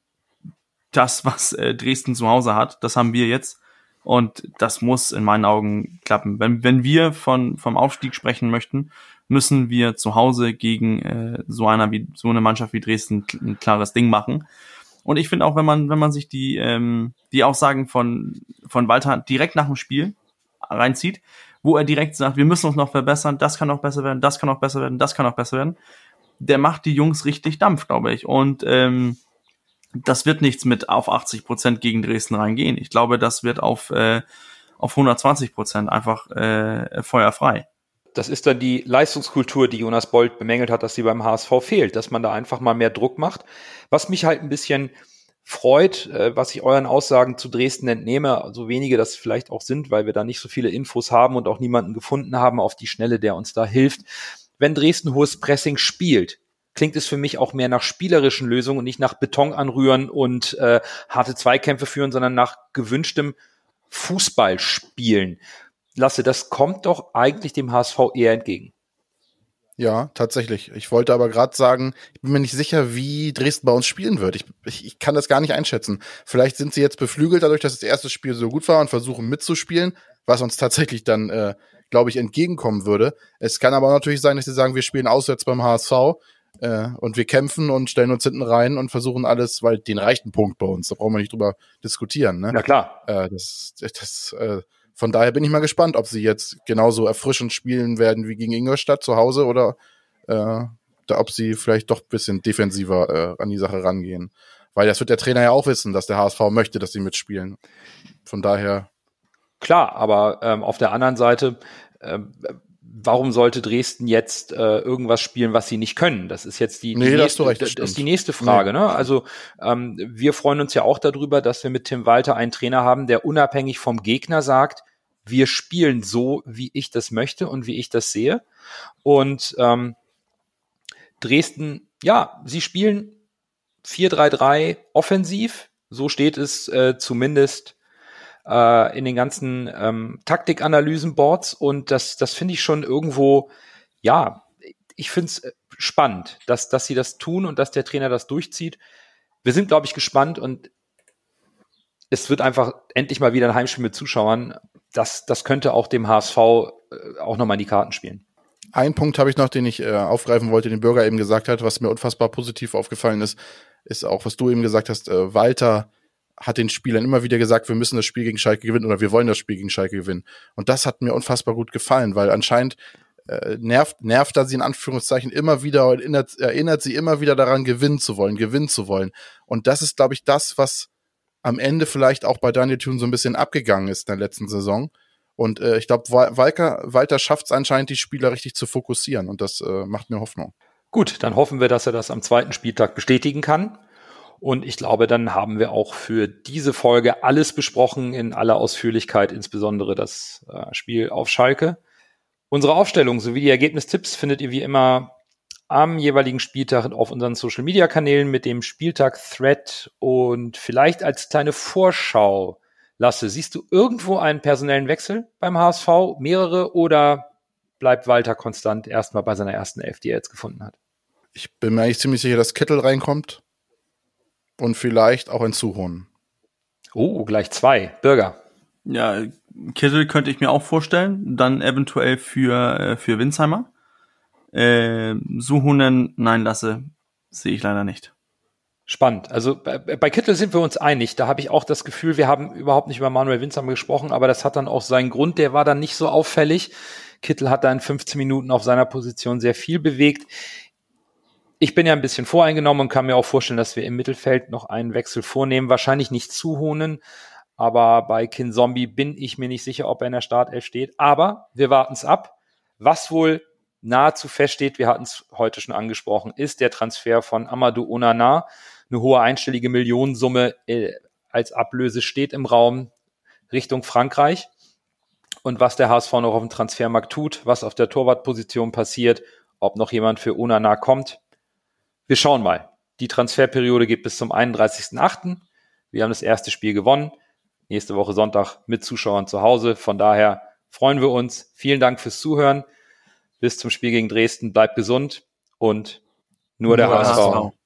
das, was äh, Dresden zu Hause hat. Das haben wir jetzt. Und das muss in meinen Augen klappen. Wenn, wenn wir von, vom Aufstieg sprechen möchten, müssen wir zu Hause gegen äh, so einer wie so eine Mannschaft wie Dresden ein klares Ding machen. Und ich finde auch, wenn man wenn man sich die ähm, die Aussagen von von Walter direkt nach dem Spiel reinzieht, wo er direkt sagt, wir müssen uns noch verbessern, das kann noch besser werden, das kann noch besser werden, das kann noch besser werden, der macht die Jungs richtig Dampf, glaube ich. Und ähm, das wird nichts mit auf 80 Prozent gegen Dresden reingehen. Ich glaube, das wird auf, äh, auf 120 Prozent einfach äh, feuerfrei. Das ist dann die Leistungskultur, die Jonas Bold bemängelt hat, dass sie beim HSV fehlt, dass man da einfach mal mehr Druck macht. Was mich halt ein bisschen freut, äh, was ich euren Aussagen zu Dresden entnehme, so wenige das vielleicht auch sind, weil wir da nicht so viele Infos haben und auch niemanden gefunden haben auf die Schnelle, der uns da hilft. Wenn Dresden hohes Pressing spielt, klingt es für mich auch mehr nach spielerischen Lösungen und nicht nach Beton anrühren und äh, harte Zweikämpfe führen, sondern nach gewünschtem Fußballspielen. Lasse, das kommt doch eigentlich dem HSV eher entgegen. Ja, tatsächlich. Ich wollte aber gerade sagen, ich bin mir nicht sicher, wie Dresden bei uns spielen wird. Ich, ich, ich kann das gar nicht einschätzen. Vielleicht sind sie jetzt beflügelt dadurch, dass das erste Spiel so gut war und versuchen mitzuspielen, was uns tatsächlich dann, äh, glaube ich, entgegenkommen würde. Es kann aber natürlich sein, dass sie sagen, wir spielen auswärts beim HSV äh, und wir kämpfen und stellen uns hinten rein und versuchen alles, weil den reicht ein Punkt bei uns. Da brauchen wir nicht drüber diskutieren. Ne? Na klar. Äh, das, das, äh, von daher bin ich mal gespannt, ob sie jetzt genauso erfrischend spielen werden wie gegen Ingolstadt zu Hause oder äh, da, ob sie vielleicht doch ein bisschen defensiver äh, an die Sache rangehen. Weil das wird der Trainer ja auch wissen, dass der HSV möchte, dass sie mitspielen. Von daher. Klar, aber ähm, auf der anderen Seite, ähm, warum sollte Dresden jetzt äh, irgendwas spielen, was sie nicht können? Das ist jetzt die, die, Nee, hast nächste, du recht, das ist die nächste Frage. Ne? Also ähm, wir freuen uns ja auch darüber, dass wir mit Tim Walter einen Trainer haben, der unabhängig vom Gegner sagt, wir spielen so, wie ich das möchte und wie ich das sehe. Und ähm, Dresden, ja, sie spielen 4-3-3 offensiv. So steht es äh, zumindest äh, in den ganzen ähm, Taktikanalysen-Boards. Und das, das finde ich schon irgendwo, ja, ich finde es spannend, dass, dass sie das tun und dass der Trainer das durchzieht. Wir sind, glaube ich, gespannt und es wird einfach endlich mal wieder ein Heimspiel mit Zuschauern. Das, das könnte auch dem HSV äh, auch nochmal in die Karten spielen. Ein Punkt habe ich noch, den ich äh, aufgreifen wollte, den Bürger eben gesagt hat, was mir unfassbar positiv aufgefallen ist, ist auch, was du eben gesagt hast, äh, Walter hat den Spielern immer wieder gesagt, wir müssen das Spiel gegen Schalke gewinnen oder wir wollen das Spiel gegen Schalke gewinnen. Und das hat mir unfassbar gut gefallen, weil anscheinend äh, nervt, nervt da sie in Anführungszeichen immer wieder und erinnert, erinnert sie immer wieder daran, gewinnen zu wollen, gewinnen zu wollen. Und das ist, glaube ich, das, was am Ende vielleicht auch bei Daniel Thun so ein bisschen abgegangen ist in der letzten Saison. Und äh, ich glaube, Walter, Walter schafft es anscheinend, die Spieler richtig zu fokussieren und das äh, macht mir Hoffnung. Gut, dann hoffen wir, dass er das am zweiten Spieltag bestätigen kann. Und ich glaube, dann haben wir auch für diese Folge alles besprochen in aller Ausführlichkeit, insbesondere das äh, Spiel auf Schalke. Unsere Aufstellung sowie die Ergebnistipps findet ihr wie immer am jeweiligen Spieltag auf unseren Social Media Kanälen mit dem Spieltag Thread und vielleicht als kleine Vorschau. Lasse, siehst du irgendwo einen personellen Wechsel beim HSV? Mehrere oder bleibt Walter konstant erstmal bei seiner ersten Elf, die er jetzt gefunden hat? Ich bin mir eigentlich ziemlich sicher, dass Kittel reinkommt und vielleicht auch ein Zuhonen. Oh, gleich zwei. Bürger. Ja, Kittel könnte ich mir auch vorstellen. Dann eventuell für, äh, für Winsheimer. Äh, Suhunen, nein, lasse, sehe ich leider nicht. Spannend. Also bei, bei Kittel sind wir uns einig. Da habe ich auch das Gefühl, wir haben überhaupt nicht über Manuel Winsheimer gesprochen, aber das hat dann auch seinen Grund. Der war dann nicht so auffällig. Kittel hat da in 15 Minuten auf seiner Position sehr viel bewegt. Ich bin ja ein bisschen voreingenommen und kann mir auch vorstellen, dass wir im Mittelfeld noch einen Wechsel vornehmen. Wahrscheinlich nicht zuhonen, aber bei Kin Zombie bin ich mir nicht sicher, ob er in der Startelf steht. Aber wir warten es ab. Was wohl nahezu feststeht, wir hatten es heute schon angesprochen, ist der Transfer von Amadou Onana. Eine hohe einstellige Millionensumme äh, als Ablöse steht im Raum. Richtung Frankreich und was der HSV noch auf dem Transfermarkt tut, was auf der Torwartposition passiert, ob noch jemand für Unana kommt. Wir schauen mal. Die Transferperiode geht bis zum 31.8. Wir haben das erste Spiel gewonnen. Nächste Woche Sonntag mit Zuschauern zu Hause. Von daher freuen wir uns. Vielen Dank fürs Zuhören. Bis zum Spiel gegen Dresden. Bleibt gesund und nur, nur der, HSV. HSV.